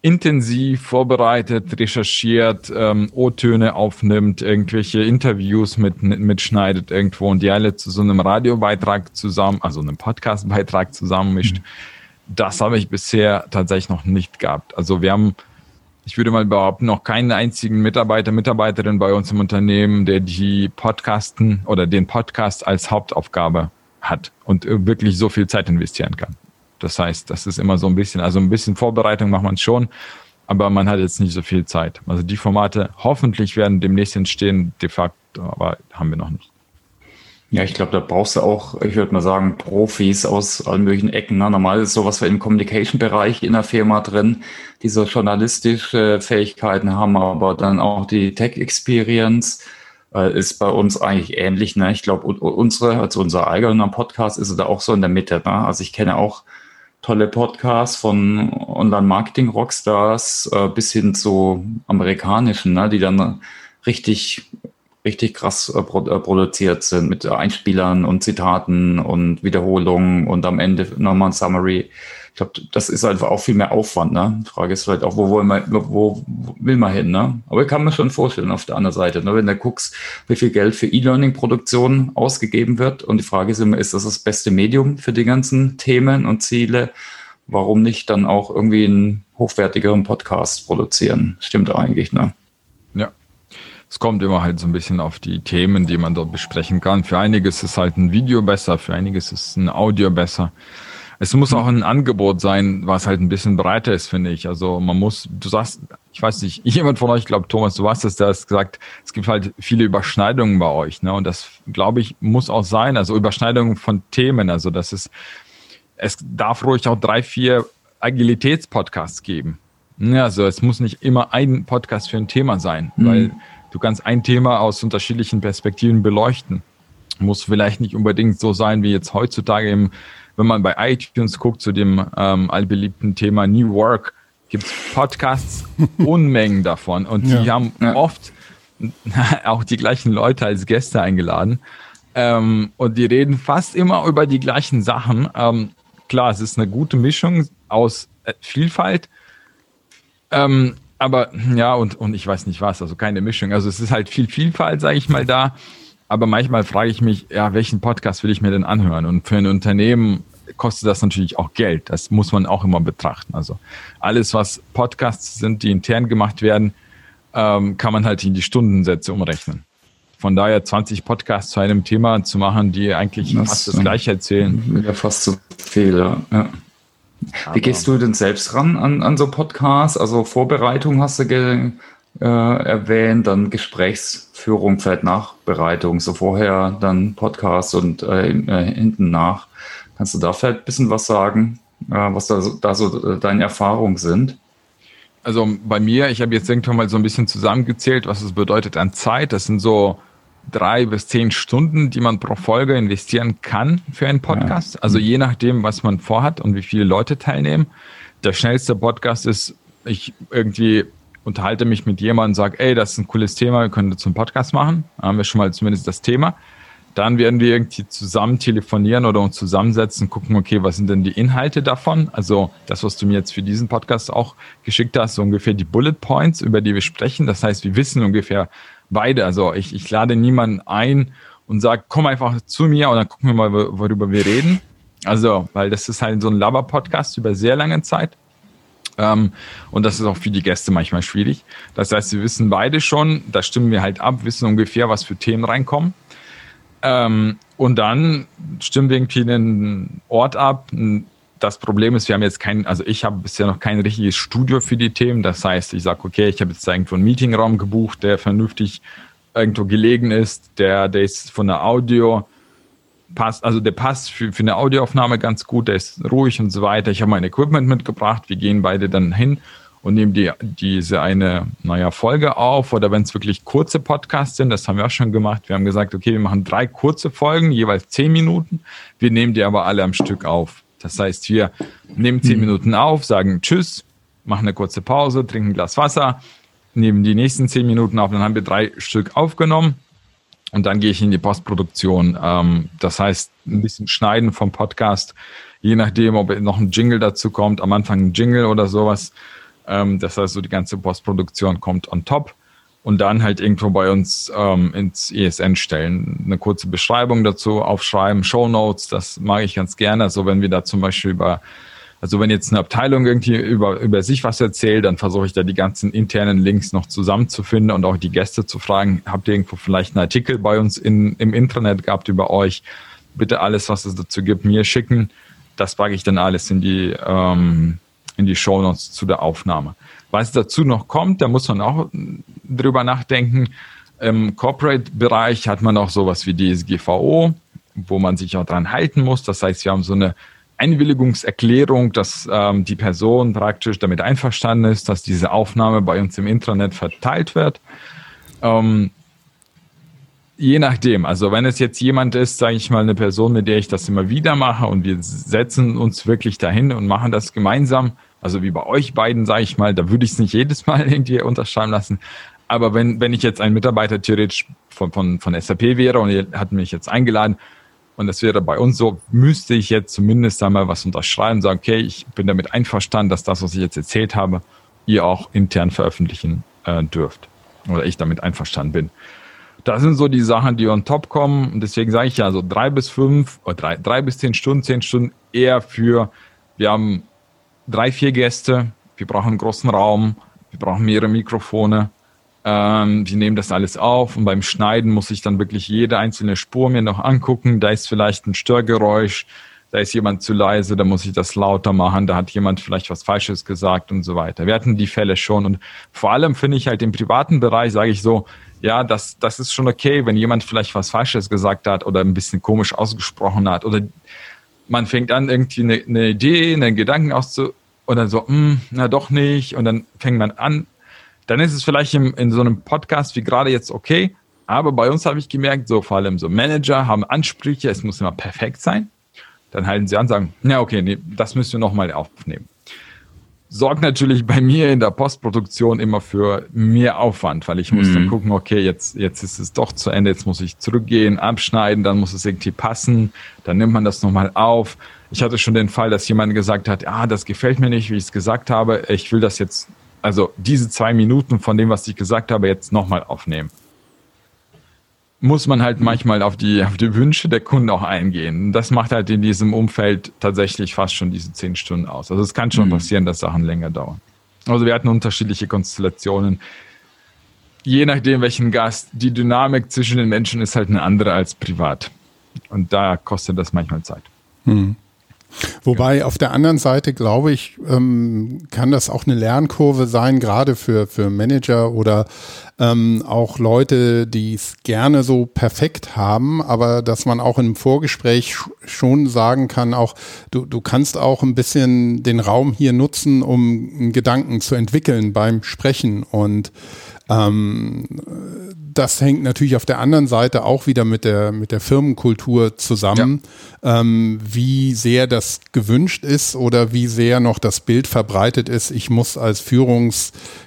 intensiv vorbereitet, recherchiert, ähm, O-Töne aufnimmt, irgendwelche Interviews mit, mitschneidet irgendwo und die alle zu so einem Radiobeitrag zusammen, also einem Podcastbeitrag zusammenmischt. Mhm. Das habe ich bisher tatsächlich noch nicht gehabt. Also wir haben, ich würde mal behaupten, noch keinen einzigen Mitarbeiter, Mitarbeiterin bei uns im Unternehmen, der die Podcasten oder den Podcast als Hauptaufgabe hat und wirklich so viel Zeit investieren kann. Das heißt, das ist immer so ein bisschen, also ein bisschen Vorbereitung macht man schon, aber man hat jetzt nicht so viel Zeit. Also die Formate hoffentlich werden demnächst entstehen, de facto, aber haben wir noch nicht. Ja, ich glaube, da brauchst du auch, ich würde mal sagen, Profis aus allen möglichen Ecken. Ne? Normal ist sowas wie im Communication-Bereich in der Firma drin, die so journalistische Fähigkeiten haben, aber dann auch die Tech-Experience äh, ist bei uns eigentlich ähnlich. Ne? Ich glaube, unsere, also unser eigener Podcast ist da auch so in der Mitte. Ne? Also ich kenne auch tolle Podcasts von Online-Marketing-Rockstars äh, bis hin zu amerikanischen, ne, die dann richtig, richtig krass äh, äh, produziert sind mit Einspielern und Zitaten und Wiederholungen und am Ende nochmal ein Summary ich glaube, das ist einfach auch viel mehr Aufwand. Ne? Die Frage ist vielleicht auch, wo, wollen wir, wo will man hin? Ne? Aber ich kann mir schon vorstellen auf der anderen Seite, ne? wenn du guckst, wie viel Geld für E-Learning-Produktion ausgegeben wird und die Frage ist immer, ist das das beste Medium für die ganzen Themen und Ziele? Warum nicht dann auch irgendwie einen hochwertigeren Podcast produzieren? Stimmt eigentlich, ne? Ja. Es kommt immer halt so ein bisschen auf die Themen, die man dort besprechen kann. Für einiges ist halt ein Video besser, für einiges ist ein Audio besser. Es muss auch ein Angebot sein, was halt ein bisschen breiter ist, finde ich. Also man muss, du sagst, ich weiß nicht, <laughs> jemand von euch, ich glaube Thomas, du hast es, der hast gesagt, es gibt halt viele Überschneidungen bei euch, ne? Und das, glaube ich, muss auch sein. Also Überschneidungen von Themen. Also das ist, es darf ruhig auch drei, vier Agilitätspodcasts geben. Also es muss nicht immer ein Podcast für ein Thema sein, mhm. weil du kannst ein Thema aus unterschiedlichen Perspektiven beleuchten. Muss vielleicht nicht unbedingt so sein wie jetzt heutzutage im wenn man bei iTunes guckt zu dem ähm, allbeliebten Thema New Work, gibt es Podcasts, <laughs> Unmengen davon. Und die ja. haben ja. oft <laughs> auch die gleichen Leute als Gäste eingeladen. Ähm, und die reden fast immer über die gleichen Sachen. Ähm, klar, es ist eine gute Mischung aus äh, Vielfalt. Ähm, aber ja, und, und ich weiß nicht was, also keine Mischung. Also es ist halt viel Vielfalt, sage ich mal, da. Aber manchmal frage ich mich, ja, welchen Podcast will ich mir denn anhören? Und für ein Unternehmen kostet das natürlich auch Geld. Das muss man auch immer betrachten. Also alles, was Podcasts sind, die intern gemacht werden, ähm, kann man halt in die Stundensätze umrechnen. Von daher 20 Podcasts zu einem Thema zu machen, die eigentlich das, fast das Gleiche erzählen. Ja, fast zu viel, ja. ja. Wie gehst du denn selbst ran an, an so Podcasts? Also Vorbereitung hast du ge, äh, erwähnt, dann Gesprächsführung, vielleicht Nachbereitung, so vorher dann Podcast und äh, äh, hinten nach. Kannst du da vielleicht ein bisschen was sagen, äh, was da, da so äh, deine Erfahrungen sind? Also bei mir, ich habe jetzt irgendwann mal so ein bisschen zusammengezählt, was es bedeutet an Zeit. Das sind so drei bis zehn Stunden, die man pro Folge investieren kann für einen Podcast. Ja. Also je nachdem, was man vorhat und wie viele Leute teilnehmen. Der schnellste Podcast ist, ich irgendwie unterhalte mich mit jemandem, sage, ey, das ist ein cooles Thema, wir können dazu einen Podcast machen. Da haben wir schon mal zumindest das Thema. Dann werden wir irgendwie zusammen telefonieren oder uns zusammensetzen, gucken, okay, was sind denn die Inhalte davon? Also das, was du mir jetzt für diesen Podcast auch geschickt hast, so ungefähr die Bullet Points, über die wir sprechen. Das heißt, wir wissen ungefähr beide. Also ich, ich lade niemanden ein und sage, komm einfach zu mir und dann gucken wir mal, worüber wir reden. Also, weil das ist halt so ein Laber-Podcast über sehr lange Zeit. Ähm, und das ist auch für die Gäste manchmal schwierig. Das heißt, sie wissen beide schon, da stimmen wir halt ab, wissen ungefähr, was für Themen reinkommen. Ähm, und dann stimmen wir irgendwie einen Ort ab, das Problem ist, wir haben jetzt kein, also ich habe bisher noch kein richtiges Studio für die Themen. Das heißt, ich sage, okay, ich habe jetzt irgendwo einen Meetingraum gebucht, der vernünftig irgendwo gelegen ist, der, der ist von der Audio passt, also der passt für, für eine Audioaufnahme ganz gut, der ist ruhig und so weiter. Ich habe mein Equipment mitgebracht, wir gehen beide dann hin und nehmen die, diese eine, naja, Folge auf oder wenn es wirklich kurze Podcasts sind, das haben wir auch schon gemacht. Wir haben gesagt, okay, wir machen drei kurze Folgen, jeweils zehn Minuten. Wir nehmen die aber alle am Stück auf. Das heißt, wir nehmen zehn mhm. Minuten auf, sagen Tschüss, machen eine kurze Pause, trinken ein Glas Wasser, nehmen die nächsten zehn Minuten auf, dann haben wir drei Stück aufgenommen und dann gehe ich in die Postproduktion. Ähm, das heißt, ein bisschen schneiden vom Podcast, je nachdem, ob noch ein Jingle dazu kommt, am Anfang ein Jingle oder sowas. Ähm, das heißt, so die ganze Postproduktion kommt on top und dann halt irgendwo bei uns ähm, ins ESN stellen. Eine kurze Beschreibung dazu aufschreiben, Show Notes, das mag ich ganz gerne. Also wenn wir da zum Beispiel über also wenn jetzt eine Abteilung irgendwie über, über sich was erzählt, dann versuche ich da die ganzen internen Links noch zusammenzufinden und auch die Gäste zu fragen, habt ihr irgendwo vielleicht einen Artikel bei uns in, im Intranet gehabt über euch? Bitte alles, was es dazu gibt, mir schicken. Das packe ich dann alles in die, ähm, in die Show Notes zu der Aufnahme. Was dazu noch kommt, da muss man auch drüber nachdenken. Im Corporate-Bereich hat man auch sowas wie DSGVO, wo man sich auch dran halten muss. Das heißt, wir haben so eine Einwilligungserklärung, dass ähm, die Person praktisch damit einverstanden ist, dass diese Aufnahme bei uns im Intranet verteilt wird. Ähm, je nachdem, also wenn es jetzt jemand ist, sage ich mal, eine Person, mit der ich das immer wieder mache und wir setzen uns wirklich dahin und machen das gemeinsam, also wie bei euch beiden, sage ich mal, da würde ich es nicht jedes Mal <laughs> irgendwie unterschreiben lassen. Aber wenn, wenn ich jetzt ein Mitarbeiter theoretisch von, von, von SAP wäre und ihr hat mich jetzt eingeladen, und das wäre bei uns so, müsste ich jetzt zumindest einmal was unterschreiben, sagen, okay, ich bin damit einverstanden, dass das, was ich jetzt erzählt habe, ihr auch intern veröffentlichen äh, dürft. Oder ich damit einverstanden bin. Das sind so die Sachen, die on top kommen. Und deswegen sage ich ja so drei bis fünf oder drei, drei bis zehn Stunden, zehn Stunden eher für, wir haben drei, vier Gäste, wir brauchen einen großen Raum, wir brauchen mehrere Mikrofone, ähm, wir nehmen das alles auf und beim Schneiden muss ich dann wirklich jede einzelne Spur mir noch angucken. Da ist vielleicht ein Störgeräusch, da ist jemand zu leise, da muss ich das lauter machen, da hat jemand vielleicht was Falsches gesagt und so weiter. Wir hatten die Fälle schon und vor allem finde ich halt im privaten Bereich, sage ich so, ja, das, das ist schon okay, wenn jemand vielleicht was Falsches gesagt hat oder ein bisschen komisch ausgesprochen hat oder man fängt an, irgendwie eine, eine Idee, einen Gedanken auszu und dann so, mh, hm, na doch nicht und dann fängt man an, dann ist es vielleicht im, in so einem Podcast wie gerade jetzt okay. Aber bei uns habe ich gemerkt, so vor allem so Manager haben Ansprüche, es muss immer perfekt sein. Dann halten sie an, sagen, ja, okay, nee, das müssen wir nochmal aufnehmen. Sorgt natürlich bei mir in der Postproduktion immer für mehr Aufwand, weil ich muss mhm. dann gucken, okay, jetzt, jetzt ist es doch zu Ende, jetzt muss ich zurückgehen, abschneiden, dann muss es irgendwie passen, dann nimmt man das nochmal auf. Ich hatte schon den Fall, dass jemand gesagt hat, ah, das gefällt mir nicht, wie ich es gesagt habe, ich will das jetzt also diese zwei Minuten von dem, was ich gesagt habe, jetzt nochmal aufnehmen. Muss man halt manchmal auf die, auf die Wünsche der Kunden auch eingehen. Das macht halt in diesem Umfeld tatsächlich fast schon diese zehn Stunden aus. Also es kann schon mhm. passieren, dass Sachen länger dauern. Also wir hatten unterschiedliche Konstellationen. Je nachdem, welchen Gast, die Dynamik zwischen den Menschen ist halt eine andere als privat. Und da kostet das manchmal Zeit. Mhm. Wobei auf der anderen Seite, glaube ich, ähm, kann das auch eine Lernkurve sein, gerade für, für Manager oder ähm, auch Leute, die es gerne so perfekt haben, aber dass man auch im Vorgespräch schon sagen kann, auch du, du kannst auch ein bisschen den Raum hier nutzen, um Gedanken zu entwickeln beim Sprechen und ähm, das hängt natürlich auf der anderen Seite auch wieder mit der, mit der Firmenkultur zusammen, ja. ähm, wie sehr das gewünscht ist oder wie sehr noch das Bild verbreitet ist. Ich muss als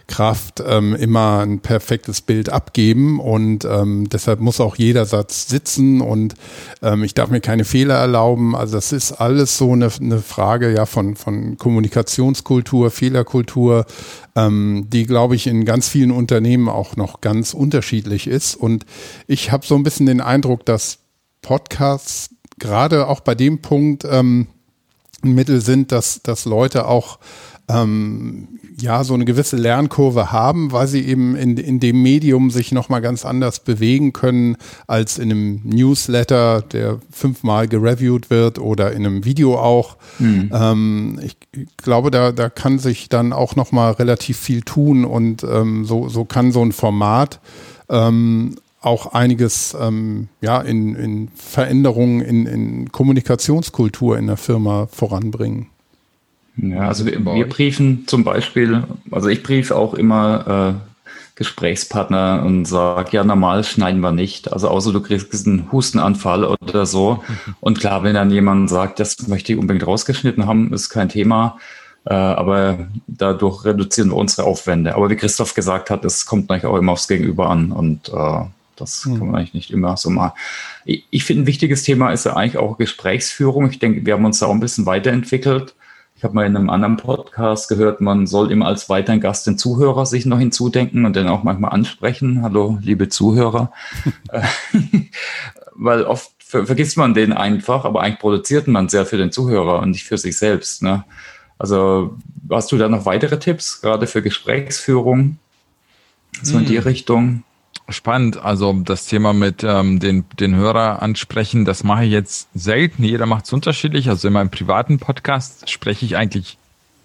Führungskraft ähm, immer ein perfektes Bild abgeben und ähm, deshalb muss auch jeder Satz sitzen und ähm, ich darf mir keine Fehler erlauben. Also das ist alles so eine, eine Frage ja von, von Kommunikationskultur, Fehlerkultur, ähm, die, glaube ich, in ganz vielen Unternehmen auch noch ganz unterschiedlich ist. Und ich habe so ein bisschen den Eindruck, dass Podcasts gerade auch bei dem Punkt ähm, ein Mittel sind, dass, dass Leute auch ähm, ja so eine gewisse Lernkurve haben, weil sie eben in, in dem Medium sich nochmal ganz anders bewegen können als in einem Newsletter, der fünfmal gereviewt wird oder in einem Video auch. Mhm. Ähm, ich, glaube, da, da kann sich dann auch nochmal relativ viel tun und ähm, so, so kann so ein Format ähm, auch einiges ähm, ja, in, in Veränderungen in, in Kommunikationskultur in der Firma voranbringen. Ja, also wir, wir briefen zum Beispiel, also ich briefe auch immer äh, Gesprächspartner und sage, ja, normal schneiden wir nicht. Also außer du kriegst einen Hustenanfall oder so. <laughs> Und klar, wenn dann jemand sagt, das möchte ich unbedingt rausgeschnitten haben, ist kein Thema. Äh, aber dadurch reduzieren wir unsere Aufwände. Aber wie Christoph gesagt hat, es kommt eigentlich auch immer aufs Gegenüber an. Und äh, das mhm. kann man eigentlich nicht immer so machen. Ich, ich finde, ein wichtiges Thema ist ja eigentlich auch Gesprächsführung. Ich denke, wir haben uns da auch ein bisschen weiterentwickelt. Ich habe mal in einem anderen Podcast gehört, man soll immer als weiteren Gast den Zuhörer sich noch hinzudenken und dann auch manchmal ansprechen. Hallo, liebe Zuhörer. <laughs> <laughs> Weil oft ver vergisst man den einfach, aber eigentlich produziert man sehr für den Zuhörer und nicht für sich selbst. Ne? Also hast du da noch weitere Tipps, gerade für Gesprächsführung? So in die hm. Richtung? Spannend, also das Thema mit ähm, den, den Hörer ansprechen, das mache ich jetzt selten. Jeder macht es unterschiedlich. Also in meinem privaten Podcast spreche ich eigentlich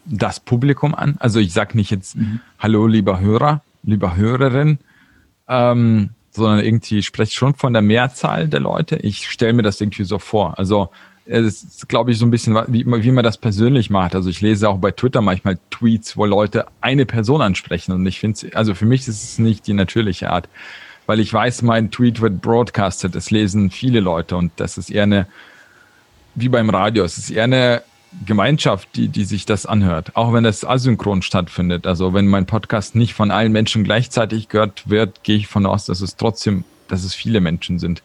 das Publikum an. Also ich sage nicht jetzt mhm. Hallo, lieber Hörer, lieber Hörerin, ähm, sondern irgendwie spreche ich schon von der Mehrzahl der Leute. Ich stelle mir das irgendwie so vor. Also es ist, glaube ich, so ein bisschen, wie, wie man das persönlich macht. Also ich lese auch bei Twitter manchmal Tweets, wo Leute eine Person ansprechen und ich finde, also für mich ist es nicht die natürliche Art, weil ich weiß, mein Tweet wird broadcasted, es lesen viele Leute und das ist eher eine, wie beim Radio, es ist eher eine Gemeinschaft, die, die sich das anhört, auch wenn das asynchron stattfindet. Also wenn mein Podcast nicht von allen Menschen gleichzeitig gehört wird, gehe ich von aus, dass es trotzdem, dass es viele Menschen sind.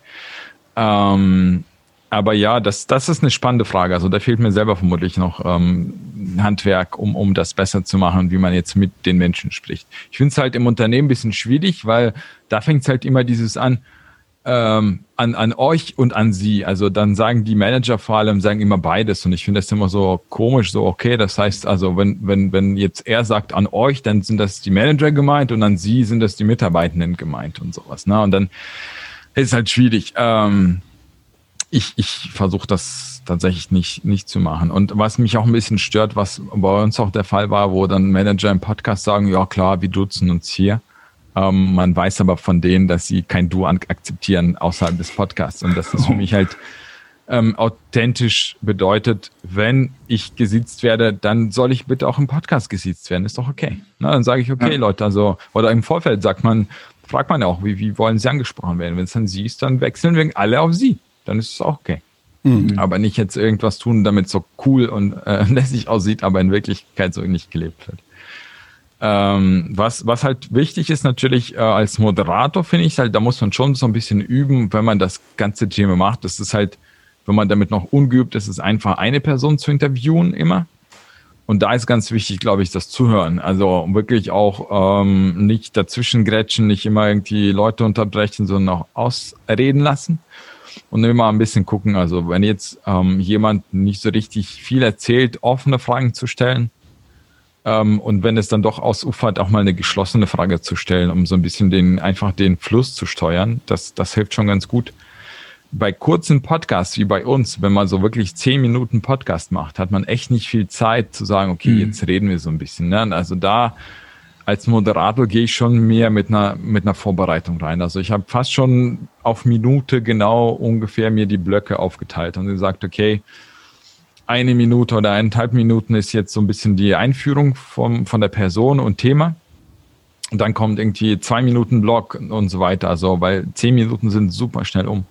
Ähm, aber ja, das, das ist eine spannende Frage. Also da fehlt mir selber vermutlich noch ähm, Handwerk, um, um das besser zu machen, wie man jetzt mit den Menschen spricht. Ich finde es halt im Unternehmen ein bisschen schwierig, weil da fängt es halt immer dieses an, ähm, an, an euch und an sie. Also dann sagen die Manager vor allem, sagen immer beides. Und ich finde das immer so komisch, so okay, das heißt also, wenn, wenn, wenn jetzt er sagt an euch, dann sind das die Manager gemeint und an sie sind das die Mitarbeitenden gemeint und sowas. Ne? Und dann ist es halt schwierig. Ähm, ich, ich versuche das tatsächlich nicht, nicht zu machen. Und was mich auch ein bisschen stört, was bei uns auch der Fall war, wo dann Manager im Podcast sagen, ja klar, wir duzen uns hier. Ähm, man weiß aber von denen, dass sie kein Du akzeptieren außerhalb des Podcasts. Und das ist für mich halt ähm, authentisch bedeutet, wenn ich gesiezt werde, dann soll ich bitte auch im Podcast gesiezt werden. Ist doch okay. Na, dann sage ich, okay, ja. Leute, also, oder im Vorfeld sagt man, fragt man ja auch, wie, wie wollen sie angesprochen werden? Wenn es dann sie ist, dann wechseln wir alle auf sie dann ist es auch okay. Mhm. Aber nicht jetzt irgendwas tun, damit so cool und äh, <laughs> lässig aussieht, aber in Wirklichkeit so nicht gelebt wird. Ähm, was, was halt wichtig ist natürlich äh, als Moderator, finde ich halt, da muss man schon so ein bisschen üben, wenn man das ganze Thema macht. Das ist halt, wenn man damit noch ungeübt ist, ist einfach eine Person zu interviewen immer. Und da ist ganz wichtig, glaube ich, das Zuhören. Also wirklich auch ähm, nicht dazwischen grätschen, nicht immer irgendwie Leute unterbrechen, sondern auch ausreden lassen und immer ein bisschen gucken. Also wenn jetzt ähm, jemand nicht so richtig viel erzählt, offene Fragen zu stellen ähm, und wenn es dann doch ausufert, auch mal eine geschlossene Frage zu stellen, um so ein bisschen den einfach den Fluss zu steuern, das, das hilft schon ganz gut. Bei kurzen Podcasts wie bei uns, wenn man so wirklich zehn Minuten Podcast macht, hat man echt nicht viel Zeit zu sagen, okay, mhm. jetzt reden wir so ein bisschen. Ne? Also da als Moderator gehe ich schon mehr mit einer, mit einer Vorbereitung rein. Also ich habe fast schon auf Minute genau ungefähr mir die Blöcke aufgeteilt und gesagt, okay, eine Minute oder eineinhalb Minuten ist jetzt so ein bisschen die Einführung vom, von der Person und Thema. Und dann kommt irgendwie zwei Minuten Block und so weiter. Also, weil zehn Minuten sind super schnell um.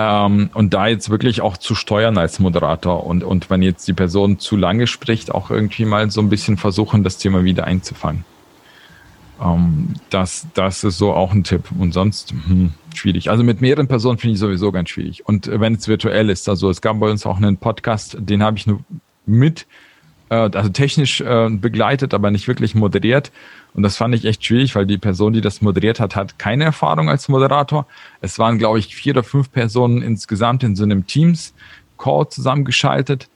Ähm, und da jetzt wirklich auch zu steuern als Moderator und, und wenn jetzt die Person zu lange spricht, auch irgendwie mal so ein bisschen versuchen, das Thema wieder einzufangen. Ähm, das, das ist so auch ein Tipp. Und sonst hm, schwierig. Also mit mehreren Personen finde ich sowieso ganz schwierig. Und wenn es virtuell ist, also es gab bei uns auch einen Podcast, den habe ich nur mit also technisch äh, begleitet, aber nicht wirklich moderiert. Und das fand ich echt schwierig, weil die Person, die das moderiert hat, hat keine Erfahrung als Moderator. Es waren, glaube ich, vier oder fünf Personen insgesamt in so einem Teams-Call zusammengeschaltet.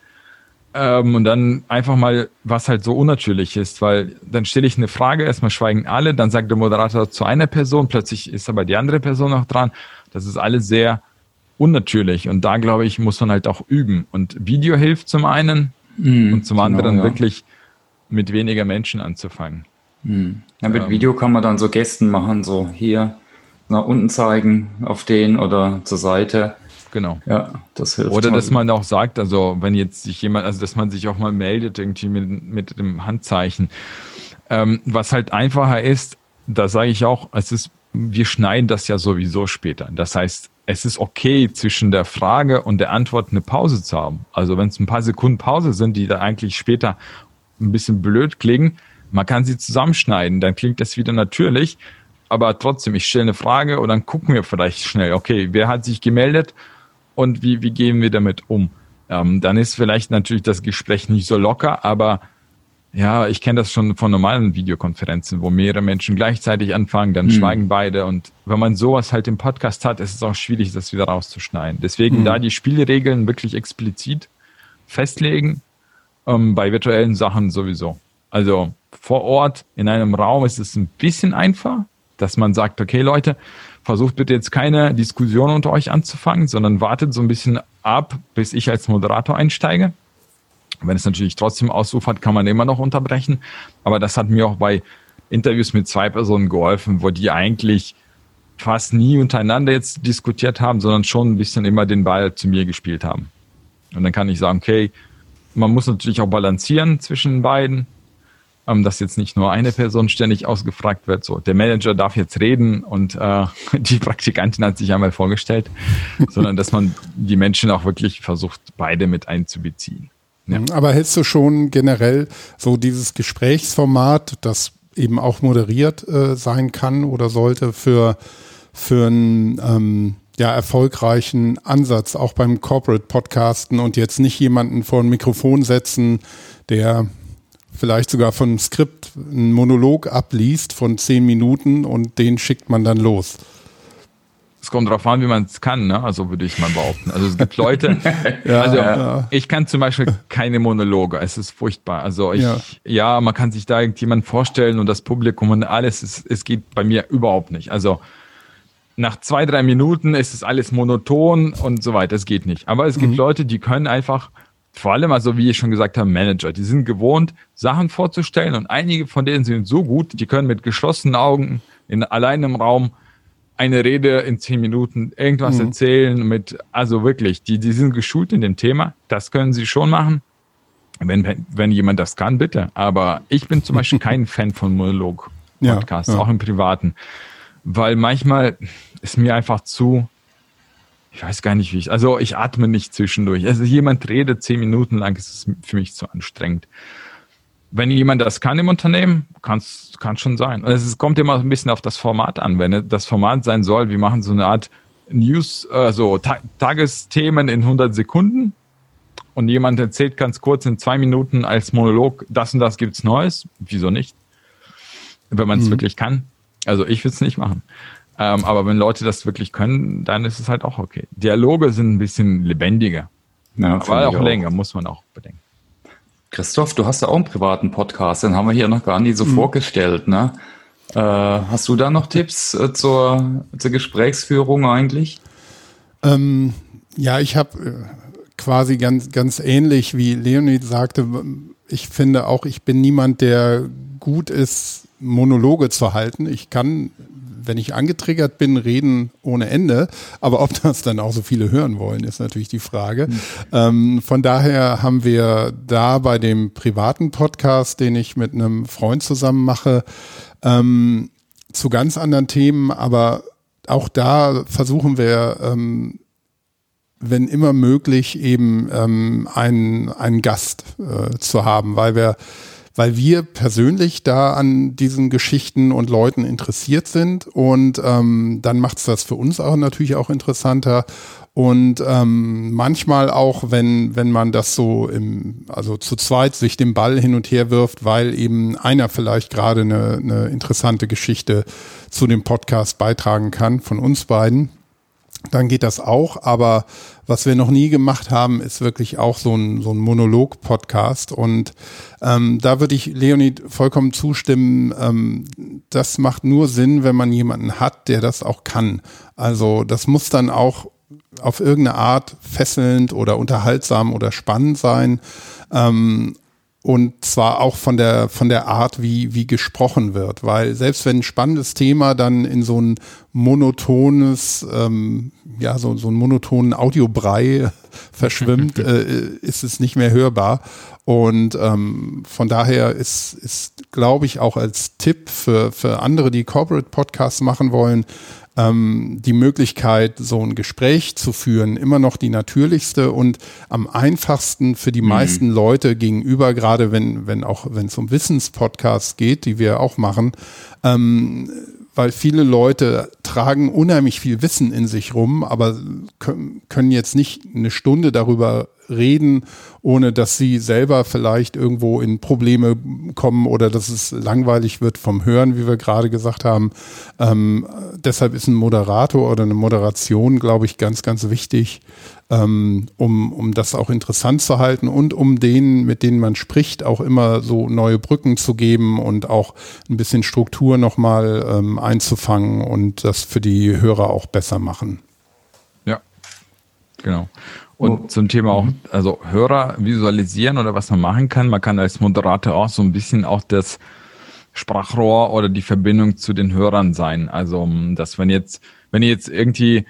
Ähm, und dann einfach mal, was halt so unnatürlich ist, weil dann stelle ich eine Frage, erstmal schweigen alle, dann sagt der Moderator zu einer Person, plötzlich ist aber die andere Person noch dran. Das ist alles sehr unnatürlich und da glaube ich, muss man halt auch üben. Und Video hilft zum einen mm, und zum genau, anderen ja. wirklich mit weniger Menschen anzufangen. Mm. Ja, mit ähm, Video kann man dann so Gästen machen, so hier nach unten zeigen auf den oder zur Seite. Genau. Ja, das hilft. Oder dass man auch sagt, also wenn jetzt sich jemand, also dass man sich auch mal meldet irgendwie mit, mit dem Handzeichen. Ähm, was halt einfacher ist, da sage ich auch, es ist, wir schneiden das ja sowieso später. Das heißt, es ist okay, zwischen der Frage und der Antwort eine Pause zu haben. Also wenn es ein paar Sekunden Pause sind, die da eigentlich später ein bisschen blöd klingen, man kann sie zusammenschneiden, dann klingt das wieder natürlich. Aber trotzdem, ich stelle eine Frage und dann gucken wir vielleicht schnell, okay, wer hat sich gemeldet und wie, wie gehen wir damit um? Ähm, dann ist vielleicht natürlich das Gespräch nicht so locker, aber ja, ich kenne das schon von normalen Videokonferenzen, wo mehrere Menschen gleichzeitig anfangen, dann hm. schweigen beide. Und wenn man sowas halt im Podcast hat, ist es auch schwierig, das wieder rauszuschneiden. Deswegen hm. da die Spielregeln wirklich explizit festlegen, ähm, bei virtuellen Sachen sowieso. Also vor Ort in einem Raum ist es ein bisschen einfach, dass man sagt, okay Leute, versucht bitte jetzt keine Diskussion unter euch anzufangen, sondern wartet so ein bisschen ab, bis ich als Moderator einsteige. Wenn es natürlich trotzdem ausufert, kann man immer noch unterbrechen. Aber das hat mir auch bei Interviews mit zwei Personen geholfen, wo die eigentlich fast nie untereinander jetzt diskutiert haben, sondern schon ein bisschen immer den Ball zu mir gespielt haben. Und dann kann ich sagen, okay, man muss natürlich auch balancieren zwischen beiden ähm, dass jetzt nicht nur eine Person ständig ausgefragt wird. So, der Manager darf jetzt reden und äh, <laughs> die Praktikantin hat sich einmal vorgestellt, sondern dass man die Menschen auch wirklich versucht, beide mit einzubeziehen. Ja. Mhm, aber hältst du schon generell so dieses Gesprächsformat, das eben auch moderiert äh, sein kann oder sollte für, für einen ähm, ja, erfolgreichen Ansatz, auch beim Corporate Podcasten und jetzt nicht jemanden vor ein Mikrofon setzen, der vielleicht sogar von einem Skript einen Monolog abliest von zehn Minuten und den schickt man dann los. Es kommt darauf an, wie man es kann, ne? Also würde ich mal behaupten. Also es gibt Leute, <laughs> ja, also ja. ich kann zum Beispiel keine Monologe. Es ist furchtbar. Also ich, ja, ja man kann sich da irgendjemand vorstellen und das Publikum und alles. Es, es geht bei mir überhaupt nicht. Also nach zwei, drei Minuten ist es alles monoton und so weiter. Es geht nicht. Aber es gibt mhm. Leute, die können einfach vor allem, also wie ich schon gesagt habe, Manager, die sind gewohnt, Sachen vorzustellen und einige von denen sind so gut, die können mit geschlossenen Augen in allein im Raum eine Rede in zehn Minuten irgendwas mhm. erzählen mit, also wirklich, die, die sind geschult in dem Thema, das können sie schon machen. Wenn, wenn jemand das kann, bitte. Aber ich bin zum Beispiel <laughs> kein Fan von Monolog-Podcasts, ja, ja. auch im Privaten. Weil manchmal ist mir einfach zu, ich weiß gar nicht, wie ich, also ich atme nicht zwischendurch. Also jemand redet zehn Minuten lang, ist es für mich zu anstrengend. Wenn jemand das kann im Unternehmen, kann es schon sein. Und es kommt immer ein bisschen auf das Format an. Wenn das Format sein soll, wir machen so eine Art News, also Ta Tagesthemen in 100 Sekunden und jemand erzählt ganz kurz in zwei Minuten als Monolog, das und das gibt's Neues. Wieso nicht? Wenn man es mhm. wirklich kann. Also ich will es nicht machen. Ähm, aber wenn Leute das wirklich können, dann ist es halt auch okay. Dialoge sind ein bisschen lebendiger. Ja, aber auch, auch länger, muss man auch bedenken. Christoph, du hast ja auch einen privaten Podcast, den haben wir hier noch gar nie so mhm. vorgestellt, ne? Äh, hast du da noch Tipps äh, zur, zur Gesprächsführung eigentlich? Ähm, ja, ich habe äh, quasi ganz, ganz ähnlich wie Leonid sagte, ich finde auch, ich bin niemand, der gut ist, Monologe zu halten. Ich kann wenn ich angetriggert bin, reden ohne Ende. Aber ob das dann auch so viele hören wollen, ist natürlich die Frage. Mhm. Ähm, von daher haben wir da bei dem privaten Podcast, den ich mit einem Freund zusammen mache, ähm, zu ganz anderen Themen, aber auch da versuchen wir, ähm, wenn immer möglich, eben ähm, einen, einen Gast äh, zu haben, weil wir weil wir persönlich da an diesen Geschichten und Leuten interessiert sind. Und ähm, dann macht es das für uns auch natürlich auch interessanter. Und ähm, manchmal auch, wenn, wenn man das so im, also zu zweit sich den Ball hin und her wirft, weil eben einer vielleicht gerade eine, eine interessante Geschichte zu dem Podcast beitragen kann von uns beiden. Dann geht das auch. Aber was wir noch nie gemacht haben, ist wirklich auch so ein, so ein Monolog-Podcast. Und ähm, da würde ich Leonid vollkommen zustimmen. Ähm, das macht nur Sinn, wenn man jemanden hat, der das auch kann. Also das muss dann auch auf irgendeine Art fesselnd oder unterhaltsam oder spannend sein. Ähm, und zwar auch von der von der Art, wie wie gesprochen wird, weil selbst wenn ein spannendes Thema dann in so ein monotones, ähm, ja so so ein monotonen Audiobrei <laughs> verschwimmt, <laughs> äh, ist es nicht mehr hörbar. Und ähm, von daher ist ist glaube ich auch als Tipp für für andere, die Corporate Podcasts machen wollen, ähm, die Möglichkeit, so ein Gespräch zu führen, immer noch die natürlichste und am einfachsten für die mhm. meisten Leute gegenüber, gerade wenn, wenn auch, wenn es um Wissenspodcasts geht, die wir auch machen, ähm, weil viele Leute tragen unheimlich viel Wissen in sich rum, aber können jetzt nicht eine Stunde darüber reden, ohne dass sie selber vielleicht irgendwo in Probleme kommen oder dass es langweilig wird vom Hören, wie wir gerade gesagt haben. Ähm, deshalb ist ein Moderator oder eine Moderation, glaube ich, ganz, ganz wichtig, ähm, um, um das auch interessant zu halten und um denen, mit denen man spricht, auch immer so neue Brücken zu geben und auch ein bisschen Struktur nochmal ähm, einzufangen und das für die Hörer auch besser machen. Ja, genau. Und oh. zum Thema auch, also Hörer visualisieren oder was man machen kann. Man kann als Moderator auch so ein bisschen auch das Sprachrohr oder die Verbindung zu den Hörern sein. Also, dass wenn jetzt, wenn ihr jetzt irgendwie,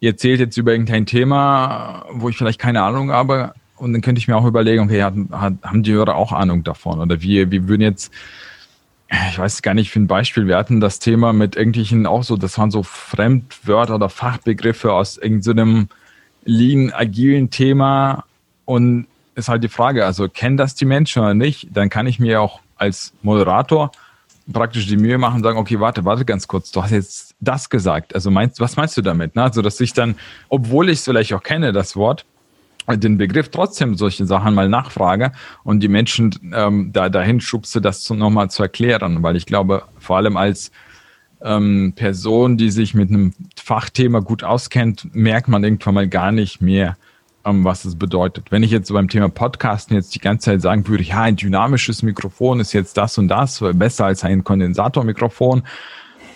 ihr erzählt jetzt über irgendein Thema, wo ich vielleicht keine Ahnung habe, und dann könnte ich mir auch überlegen, okay, hat, hat, haben die Hörer auch Ahnung davon? Oder wir, wir würden jetzt, ich weiß gar nicht für ein Beispiel, wir hatten das Thema mit irgendwelchen auch so, das waren so Fremdwörter oder Fachbegriffe aus irgendeinem so lean, agilen Thema und ist halt die Frage, also kennen das die Menschen oder nicht? Dann kann ich mir auch als Moderator praktisch die Mühe machen und sagen, okay, warte, warte ganz kurz, du hast jetzt das gesagt. Also meinst, was meinst du damit? Ne? Also, dass ich dann, obwohl ich es vielleicht auch kenne, das Wort, den Begriff trotzdem solche Sachen mal nachfrage und die Menschen ähm, da dahin schubse, das nochmal zu erklären, weil ich glaube, vor allem als ähm, Person, die sich mit einem Fachthema gut auskennt, merkt man irgendwann mal gar nicht mehr, ähm, was es bedeutet. Wenn ich jetzt so beim Thema Podcasten jetzt die ganze Zeit sagen würde, ja, ein dynamisches Mikrofon ist jetzt das und das, besser als ein Kondensatormikrofon,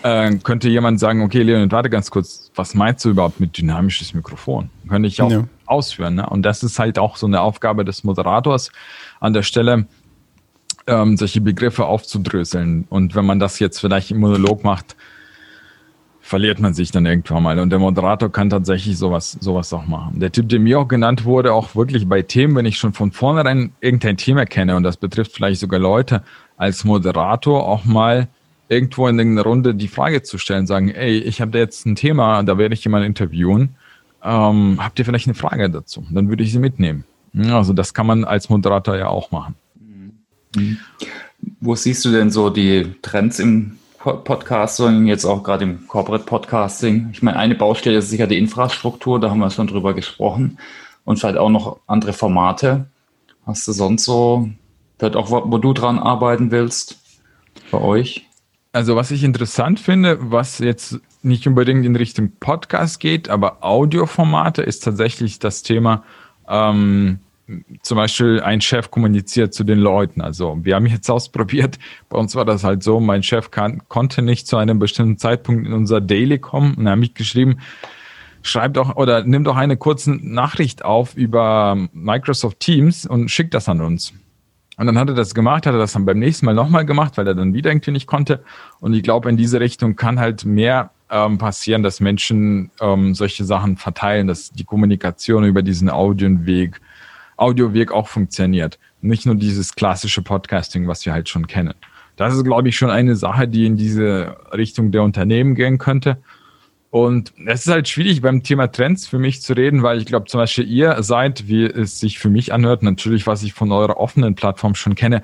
äh, könnte jemand sagen, okay, Leon, warte ganz kurz, was meinst du überhaupt mit dynamisches Mikrofon? Könnte ich auch ja. ausführen. Ne? Und das ist halt auch so eine Aufgabe des Moderators an der Stelle, ähm, solche Begriffe aufzudröseln. Und wenn man das jetzt vielleicht im Monolog macht, verliert man sich dann irgendwann mal. Und der Moderator kann tatsächlich sowas, sowas auch machen. Der Tipp, der mir auch genannt wurde, auch wirklich bei Themen, wenn ich schon von vornherein irgendein Thema kenne, und das betrifft vielleicht sogar Leute, als Moderator auch mal irgendwo in irgendeiner Runde die Frage zu stellen, sagen, ey, ich habe da jetzt ein Thema, da werde ich jemanden interviewen. Ähm, habt ihr vielleicht eine Frage dazu? Dann würde ich sie mitnehmen. Also das kann man als Moderator ja auch machen. Wo siehst du denn so die Trends im Podcasting, jetzt auch gerade im Corporate Podcasting? Ich meine, eine Baustelle ist sicher die Infrastruktur, da haben wir schon drüber gesprochen. Und vielleicht auch noch andere Formate. Hast du sonst so, vielleicht auch, wo du dran arbeiten willst, bei euch? Also, was ich interessant finde, was jetzt nicht unbedingt in Richtung Podcast geht, aber Audioformate ist tatsächlich das Thema ähm, zum Beispiel ein Chef kommuniziert zu den Leuten. Also wir haben jetzt ausprobiert, bei uns war das halt so, mein Chef kann, konnte nicht zu einem bestimmten Zeitpunkt in unser Daily kommen und er hat mich geschrieben, schreibt doch oder nimm doch eine kurze Nachricht auf über Microsoft Teams und schickt das an uns. Und dann hat er das gemacht, hat er das dann beim nächsten Mal nochmal gemacht, weil er dann wieder irgendwie nicht konnte. Und ich glaube, in diese Richtung kann halt mehr ähm, passieren, dass Menschen ähm, solche Sachen verteilen, dass die Kommunikation über diesen Audioweg Audioweg auch funktioniert. Nicht nur dieses klassische Podcasting, was wir halt schon kennen. Das ist, glaube ich, schon eine Sache, die in diese Richtung der Unternehmen gehen könnte. Und es ist halt schwierig beim Thema Trends für mich zu reden, weil ich glaube, zum Beispiel ihr seid, wie es sich für mich anhört, natürlich, was ich von eurer offenen Plattform schon kenne,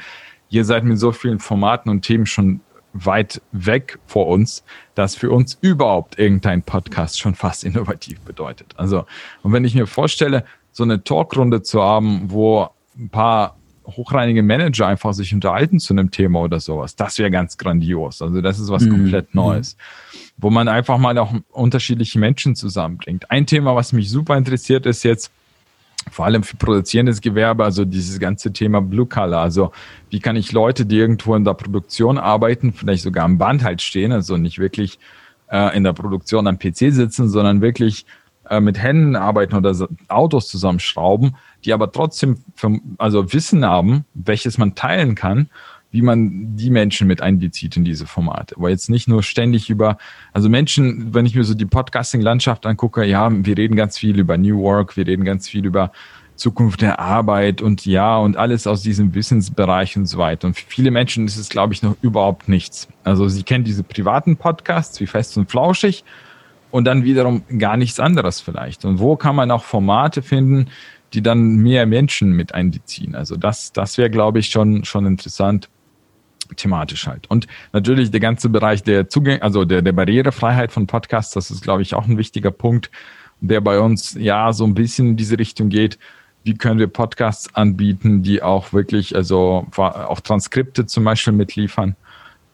ihr seid mit so vielen Formaten und Themen schon weit weg vor uns, dass für uns überhaupt irgendein Podcast schon fast innovativ bedeutet. Also, und wenn ich mir vorstelle, so eine Talkrunde zu haben, wo ein paar hochrangige Manager einfach sich unterhalten zu einem Thema oder sowas. Das wäre ganz grandios. Also das ist was mhm. komplett mhm. Neues, wo man einfach mal auch unterschiedliche Menschen zusammenbringt. Ein Thema, was mich super interessiert, ist jetzt vor allem für produzierendes Gewerbe, also dieses ganze Thema Blue Color. Also wie kann ich Leute, die irgendwo in der Produktion arbeiten, vielleicht sogar am Band halt stehen, also nicht wirklich äh, in der Produktion am PC sitzen, sondern wirklich äh, mit Händen arbeiten oder Autos zusammenschrauben, die aber trotzdem für, also Wissen haben, welches man teilen kann, wie man die Menschen mit einbezieht in diese Formate. Aber jetzt nicht nur ständig über, also Menschen, wenn ich mir so die Podcasting-Landschaft angucke, ja, wir reden ganz viel über New Work, wir reden ganz viel über Zukunft der Arbeit und ja, und alles aus diesem Wissensbereich und so weiter. Und für viele Menschen ist es, glaube ich, noch überhaupt nichts. Also sie kennen diese privaten Podcasts wie Fest und Flauschig und dann wiederum gar nichts anderes vielleicht. Und wo kann man auch Formate finden, die dann mehr Menschen mit einbeziehen? Also das, das wäre, glaube ich, schon, schon interessant thematisch halt. Und natürlich der ganze Bereich der Zugang, also der, der Barrierefreiheit von Podcasts, das ist, glaube ich, auch ein wichtiger Punkt, der bei uns ja so ein bisschen in diese Richtung geht. Wie können wir Podcasts anbieten, die auch wirklich, also auch Transkripte zum Beispiel mitliefern?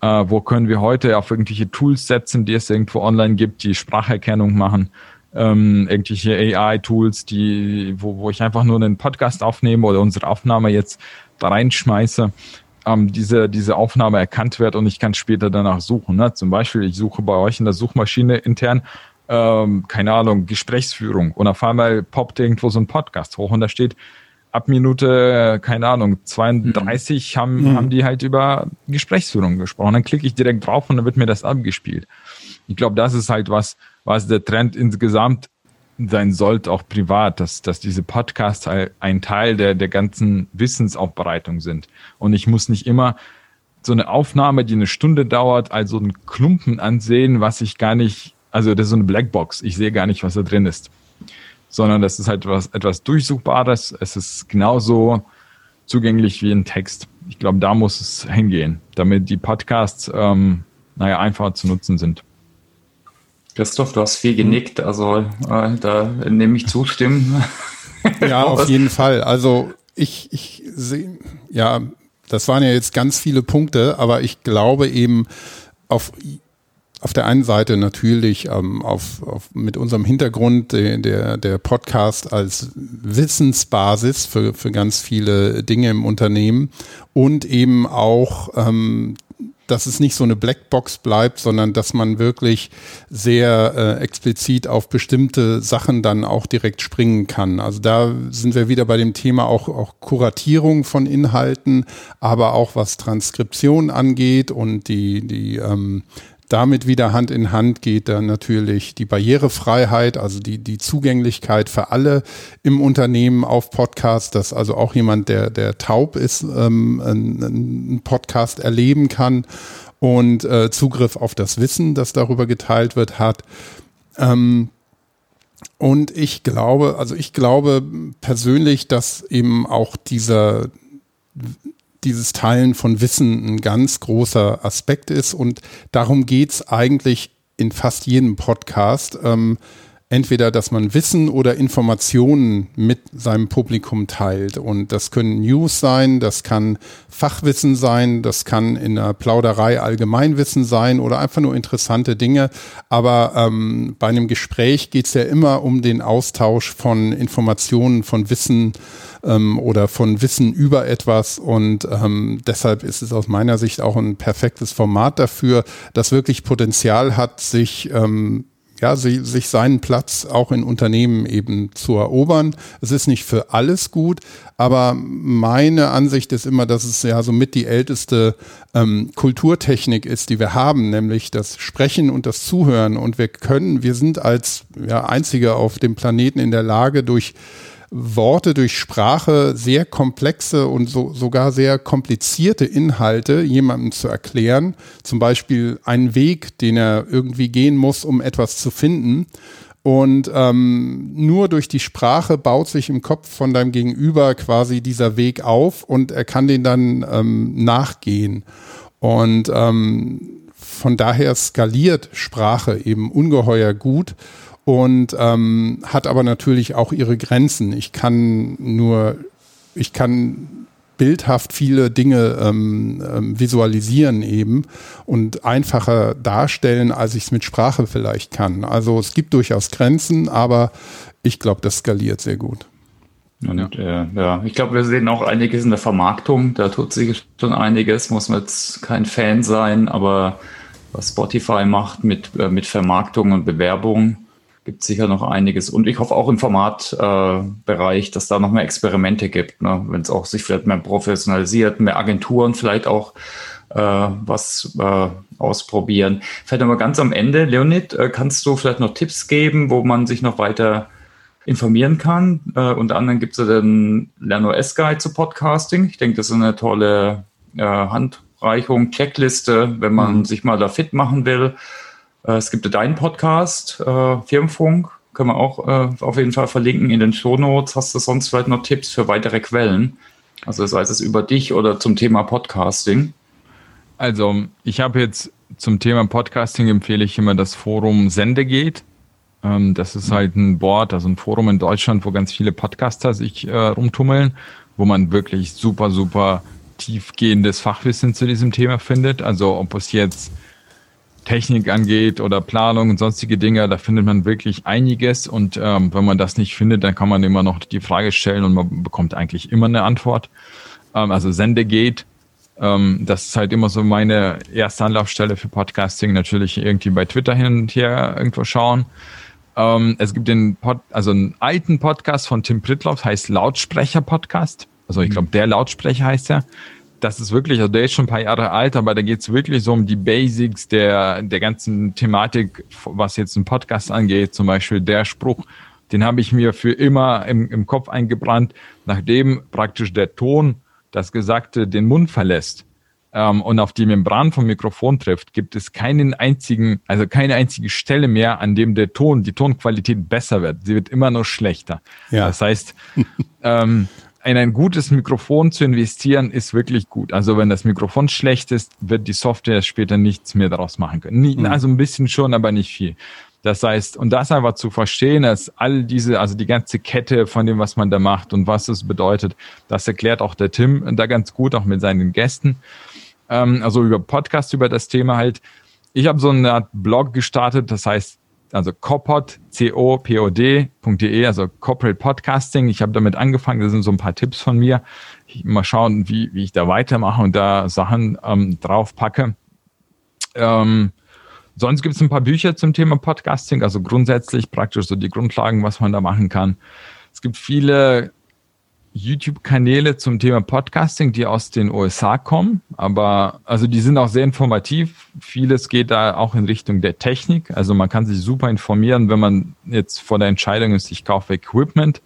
Äh, wo können wir heute auf irgendwelche Tools setzen, die es irgendwo online gibt, die Spracherkennung machen? Ähm, irgendwelche AI-Tools, die, wo, wo ich einfach nur einen Podcast aufnehme oder unsere Aufnahme jetzt da reinschmeiße, ähm, diese, diese Aufnahme erkannt wird und ich kann später danach suchen. Ne? Zum Beispiel, ich suche bei euch in der Suchmaschine intern, ähm, keine Ahnung, Gesprächsführung und auf einmal poppt irgendwo so ein Podcast hoch und da steht, ab Minute, keine Ahnung, 32 mhm. haben, mhm. haben die halt über Gesprächsführung gesprochen. Dann klicke ich direkt drauf und dann wird mir das abgespielt. Ich glaube, das ist halt was, was der Trend insgesamt sein sollte, auch privat, dass, dass diese Podcasts halt ein Teil der, der ganzen Wissensaufbereitung sind. Und ich muss nicht immer so eine Aufnahme, die eine Stunde dauert, also einen Klumpen ansehen, was ich gar nicht, also das ist so eine Blackbox. Ich sehe gar nicht, was da drin ist sondern das ist halt was, etwas Durchsuchbares. Es ist genauso zugänglich wie ein Text. Ich glaube, da muss es hingehen, damit die Podcasts, ähm, naja, einfacher zu nutzen sind. Christoph, du hast viel genickt, also äh, da nehme ich zustimmen. <laughs> Ja, auf jeden Fall. Also ich, ich sehe, ja, das waren ja jetzt ganz viele Punkte, aber ich glaube eben auf auf der einen Seite natürlich ähm, auf, auf, mit unserem Hintergrund der, der, der Podcast als Wissensbasis für, für ganz viele Dinge im Unternehmen und eben auch ähm, dass es nicht so eine Blackbox bleibt, sondern dass man wirklich sehr äh, explizit auf bestimmte Sachen dann auch direkt springen kann. Also da sind wir wieder bei dem Thema auch, auch Kuratierung von Inhalten, aber auch was Transkription angeht und die, die ähm, damit wieder Hand in Hand geht dann natürlich die Barrierefreiheit, also die, die Zugänglichkeit für alle im Unternehmen auf Podcasts, dass also auch jemand, der, der taub ist, ähm, einen Podcast erleben kann und äh, Zugriff auf das Wissen, das darüber geteilt wird, hat. Ähm, und ich glaube, also ich glaube persönlich, dass eben auch dieser dieses Teilen von Wissen ein ganz großer Aspekt ist. Und darum geht's eigentlich in fast jedem Podcast. Ähm, entweder, dass man Wissen oder Informationen mit seinem Publikum teilt. Und das können News sein, das kann Fachwissen sein, das kann in der Plauderei Allgemeinwissen sein oder einfach nur interessante Dinge. Aber ähm, bei einem Gespräch geht es ja immer um den Austausch von Informationen, von Wissen ähm, oder von Wissen über etwas. Und ähm, deshalb ist es aus meiner Sicht auch ein perfektes Format dafür, das wirklich Potenzial hat, sich ähm, ja, sich seinen Platz auch in Unternehmen eben zu erobern. Es ist nicht für alles gut, aber meine Ansicht ist immer, dass es ja somit die älteste ähm, Kulturtechnik ist, die wir haben, nämlich das Sprechen und das Zuhören. Und wir können, wir sind als ja, Einzige auf dem Planeten in der Lage, durch Worte durch Sprache sehr komplexe und so, sogar sehr komplizierte Inhalte jemandem zu erklären. Zum Beispiel einen Weg, den er irgendwie gehen muss, um etwas zu finden. Und ähm, nur durch die Sprache baut sich im Kopf von deinem Gegenüber quasi dieser Weg auf und er kann den dann ähm, nachgehen. Und ähm, von daher skaliert Sprache eben ungeheuer gut und ähm, hat aber natürlich auch ihre Grenzen. Ich kann nur, ich kann bildhaft viele Dinge ähm, ähm, visualisieren eben und einfacher darstellen, als ich es mit Sprache vielleicht kann. Also es gibt durchaus Grenzen, aber ich glaube, das skaliert sehr gut. Und ja, äh, ja. ich glaube, wir sehen auch einiges in der Vermarktung. Da tut sich schon einiges, muss man jetzt kein Fan sein, aber was Spotify macht mit, äh, mit Vermarktung und Bewerbung, gibt sicher noch einiges. Und ich hoffe auch im Formatbereich, äh, dass da noch mehr Experimente gibt, ne? wenn es auch sich vielleicht mehr professionalisiert, mehr Agenturen vielleicht auch äh, was äh, ausprobieren. Vielleicht nochmal ganz am Ende, Leonid, äh, kannst du vielleicht noch Tipps geben, wo man sich noch weiter informieren kann? Äh, unter anderem gibt es ja den LernOS-Guide zu Podcasting. Ich denke, das ist eine tolle äh, Handreichung, Checkliste, wenn man mhm. sich mal da fit machen will. Äh, es gibt deinen Podcast, äh, Firmenfunk, können wir auch äh, auf jeden Fall verlinken in den Shownotes. Hast du sonst vielleicht noch Tipps für weitere Quellen? Also sei es über dich oder zum Thema Podcasting. Also ich habe jetzt zum Thema Podcasting empfehle ich immer das Forum Sendegeht. Ähm, das ist halt ein Board, also ein Forum in Deutschland, wo ganz viele Podcaster sich rumtummeln, wo man wirklich super, super tiefgehendes Fachwissen zu diesem Thema findet. Also ob es jetzt Technik angeht oder Planung und sonstige Dinge, da findet man wirklich einiges. Und ähm, wenn man das nicht findet, dann kann man immer noch die Frage stellen und man bekommt eigentlich immer eine Antwort. Ähm, also Sendegate, ähm, das ist halt immer so meine erste Anlaufstelle für Podcasting. Natürlich irgendwie bei Twitter hin und her irgendwo schauen. Ähm, es gibt den Pod, also einen alten Podcast von Tim Pritloff, heißt Lautsprecher Podcast. Also ich glaube, der Lautsprecher heißt er das ist wirklich, also der ist schon ein paar Jahre alt, aber da geht es wirklich so um die Basics der, der ganzen Thematik, was jetzt ein Podcast angeht. Zum Beispiel der Spruch, den habe ich mir für immer im, im Kopf eingebrannt, nachdem praktisch der Ton, das Gesagte, den Mund verlässt ähm, und auf die Membran vom Mikrofon trifft, gibt es keinen einzigen, also keine einzige Stelle mehr, an dem der Ton, die Tonqualität besser wird. Sie wird immer nur schlechter. Ja. Das heißt, <laughs> ähm, in ein gutes Mikrofon zu investieren, ist wirklich gut. Also wenn das Mikrofon schlecht ist, wird die Software später nichts mehr daraus machen können. Mhm. Also ein bisschen schon, aber nicht viel. Das heißt, und das einfach zu verstehen, dass all diese, also die ganze Kette von dem, was man da macht und was es bedeutet, das erklärt auch der Tim da ganz gut, auch mit seinen Gästen. Ähm, also über Podcast, über das Thema halt. Ich habe so eine Art Blog gestartet, das heißt also copod, C-O-P-O-D.de, also Corporate Podcasting. Ich habe damit angefangen, das sind so ein paar Tipps von mir. Ich mal schauen, wie, wie ich da weitermache und da Sachen ähm, drauf packe. Ähm, sonst gibt es ein paar Bücher zum Thema Podcasting, also grundsätzlich praktisch so die Grundlagen, was man da machen kann. Es gibt viele YouTube-Kanäle zum Thema Podcasting, die aus den USA kommen, aber also die sind auch sehr informativ. Vieles geht da auch in Richtung der Technik. Also man kann sich super informieren, wenn man jetzt vor der Entscheidung ist, ich kaufe Equipment.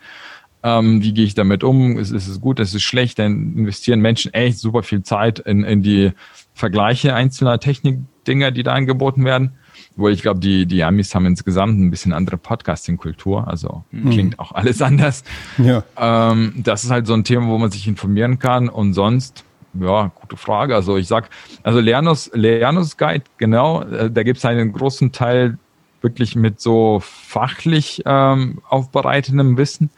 Ähm, wie gehe ich damit um? Ist, ist es gut, ist es schlecht? Dann investieren Menschen echt super viel Zeit in, in die Vergleiche einzelner Technikdinger, die da angeboten werden. Obwohl ich glaube, die, die Amis haben insgesamt ein bisschen andere Podcasting-Kultur, also mhm. klingt auch alles <laughs> anders. Ja. Ähm, das ist halt so ein Thema, wo man sich informieren kann und sonst, ja, gute Frage. Also ich sag, also Lernus, Lernus Guide, genau, äh, da gibt es einen großen Teil wirklich mit so fachlich ähm, aufbereitendem Wissen.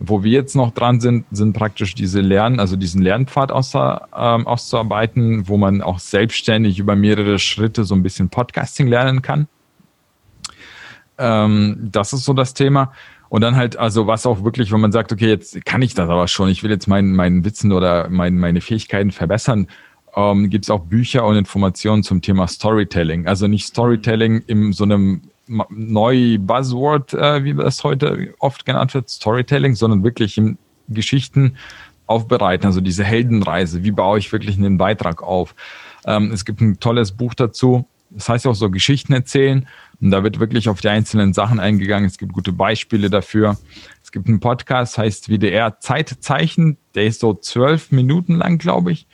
Wo wir jetzt noch dran sind, sind praktisch diese Lernen, also diesen Lernpfad außer, ähm, auszuarbeiten, wo man auch selbstständig über mehrere Schritte so ein bisschen Podcasting lernen kann. Ähm, das ist so das Thema. Und dann halt, also was auch wirklich, wenn man sagt, okay, jetzt kann ich das aber schon, ich will jetzt meinen mein Wissen oder mein, meine Fähigkeiten verbessern, ähm, gibt es auch Bücher und Informationen zum Thema Storytelling. Also nicht Storytelling in so einem neu Buzzword, äh, wie das heute oft genannt wird, Storytelling, sondern wirklich im Geschichten aufbereiten, also diese Heldenreise, wie baue ich wirklich einen Beitrag auf. Ähm, es gibt ein tolles Buch dazu, das heißt auch so Geschichten erzählen und da wird wirklich auf die einzelnen Sachen eingegangen. Es gibt gute Beispiele dafür. Es gibt einen Podcast, heißt WDR Zeitzeichen, der ist so zwölf Minuten lang, glaube ich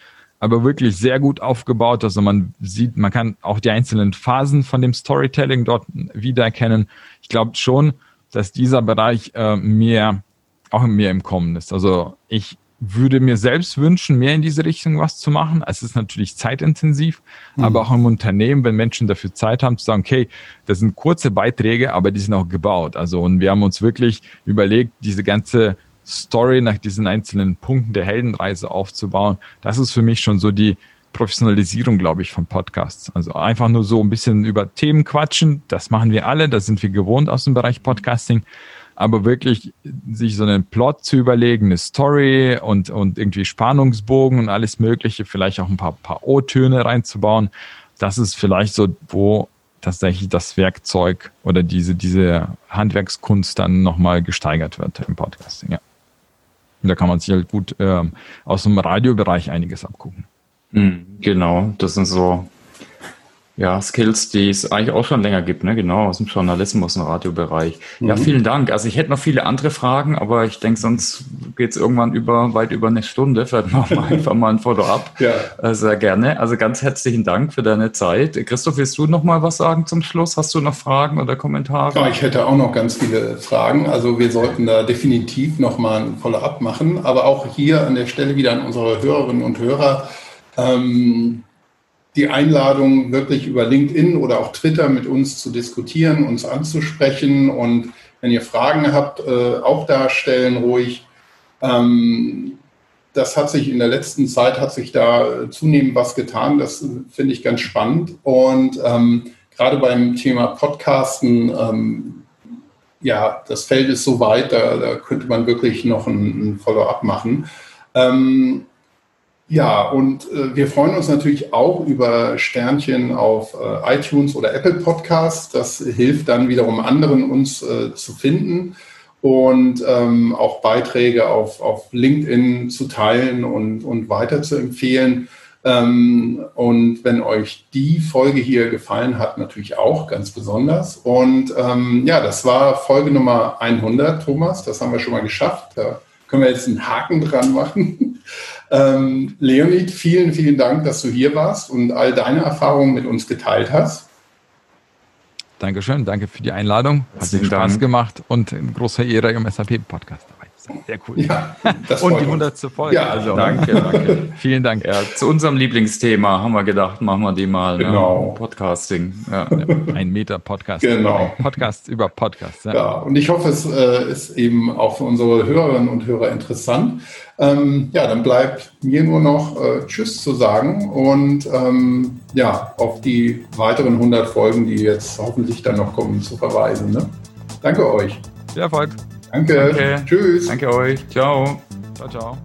aber wirklich sehr gut aufgebaut. Also man sieht, man kann auch die einzelnen Phasen von dem Storytelling dort wiedererkennen. Ich glaube schon, dass dieser Bereich äh, mehr, auch mehr im Kommen ist. Also ich würde mir selbst wünschen, mehr in diese Richtung was zu machen. Es ist natürlich zeitintensiv, mhm. aber auch im Unternehmen, wenn Menschen dafür Zeit haben, zu sagen, okay, das sind kurze Beiträge, aber die sind auch gebaut. Also, und wir haben uns wirklich überlegt, diese ganze Story, nach diesen einzelnen Punkten der Heldenreise aufzubauen. Das ist für mich schon so die Professionalisierung, glaube ich, von Podcasts. Also einfach nur so ein bisschen über Themen quatschen. Das machen wir alle. Das sind wir gewohnt aus dem Bereich Podcasting. Aber wirklich sich so einen Plot zu überlegen, eine Story und, und irgendwie Spannungsbogen und alles Mögliche, vielleicht auch ein paar, paar O-Töne reinzubauen. Das ist vielleicht so, wo tatsächlich das Werkzeug oder diese, diese Handwerkskunst dann nochmal gesteigert wird im Podcasting, ja. Und da kann man sich halt gut äh, aus dem Radiobereich einiges abgucken. Hm, genau, das sind so ja, Skills, die es eigentlich auch schon länger gibt, ne? Genau, aus dem Journalismus und Radiobereich. Mhm. Ja, vielen Dank. Also ich hätte noch viele andere Fragen, aber ich denke, sonst geht es irgendwann über weit über eine Stunde. Vielleicht machen wir einfach mal ein Foto ab. Ja. Äh, sehr gerne. Also ganz herzlichen Dank für deine Zeit. Christoph, willst du noch mal was sagen zum Schluss? Hast du noch Fragen oder Kommentare? Ja, ich hätte auch noch ganz viele Fragen. Also wir sollten da definitiv noch mal ein Follow-up machen. Aber auch hier an der Stelle wieder an unsere Hörerinnen und Hörer. Ähm, die Einladung, wirklich über LinkedIn oder auch Twitter mit uns zu diskutieren, uns anzusprechen. Und wenn ihr Fragen habt, äh, auch darstellen ruhig. Ähm, das hat sich in der letzten Zeit, hat sich da zunehmend was getan. Das finde ich ganz spannend. Und ähm, gerade beim Thema Podcasten, ähm, ja, das Feld ist so weit, da, da könnte man wirklich noch ein, ein Follow-up machen. Ähm, ja, und äh, wir freuen uns natürlich auch über Sternchen auf äh, iTunes oder Apple Podcasts. Das hilft dann wiederum anderen, uns äh, zu finden und ähm, auch Beiträge auf, auf LinkedIn zu teilen und, und weiter zu empfehlen. Ähm, und wenn euch die Folge hier gefallen hat, natürlich auch ganz besonders. Und ähm, ja, das war Folge Nummer 100, Thomas. Das haben wir schon mal geschafft. Da können wir jetzt einen Haken dran machen. Ähm, Leonid, vielen, vielen Dank, dass du hier warst und all deine Erfahrungen mit uns geteilt hast. Dankeschön, danke für die Einladung. Hat Spaß Dank. gemacht und ein großer Ehre im SAP-Podcast. Sehr cool. Ja, und die 100. Folge. Ja, also, danke, <laughs> danke. Vielen Dank. Ja, zu unserem Lieblingsthema haben wir gedacht, machen wir die mal. Ne? Genau. Ne? Podcasting. Ja. Ein Meter-Podcast. Genau. Podcast über Podcast. Ja. ja, und ich hoffe, es äh, ist eben auch für unsere Hörerinnen und Hörer interessant. Ähm, ja, dann bleibt mir nur noch äh, Tschüss zu sagen und ähm, ja, auf die weiteren 100 Folgen, die jetzt hoffentlich dann noch kommen, zu verweisen. Ne? Danke euch. Viel Erfolg. Danke. Danke. Tschüss. Danke euch. Ciao. Ciao, ciao.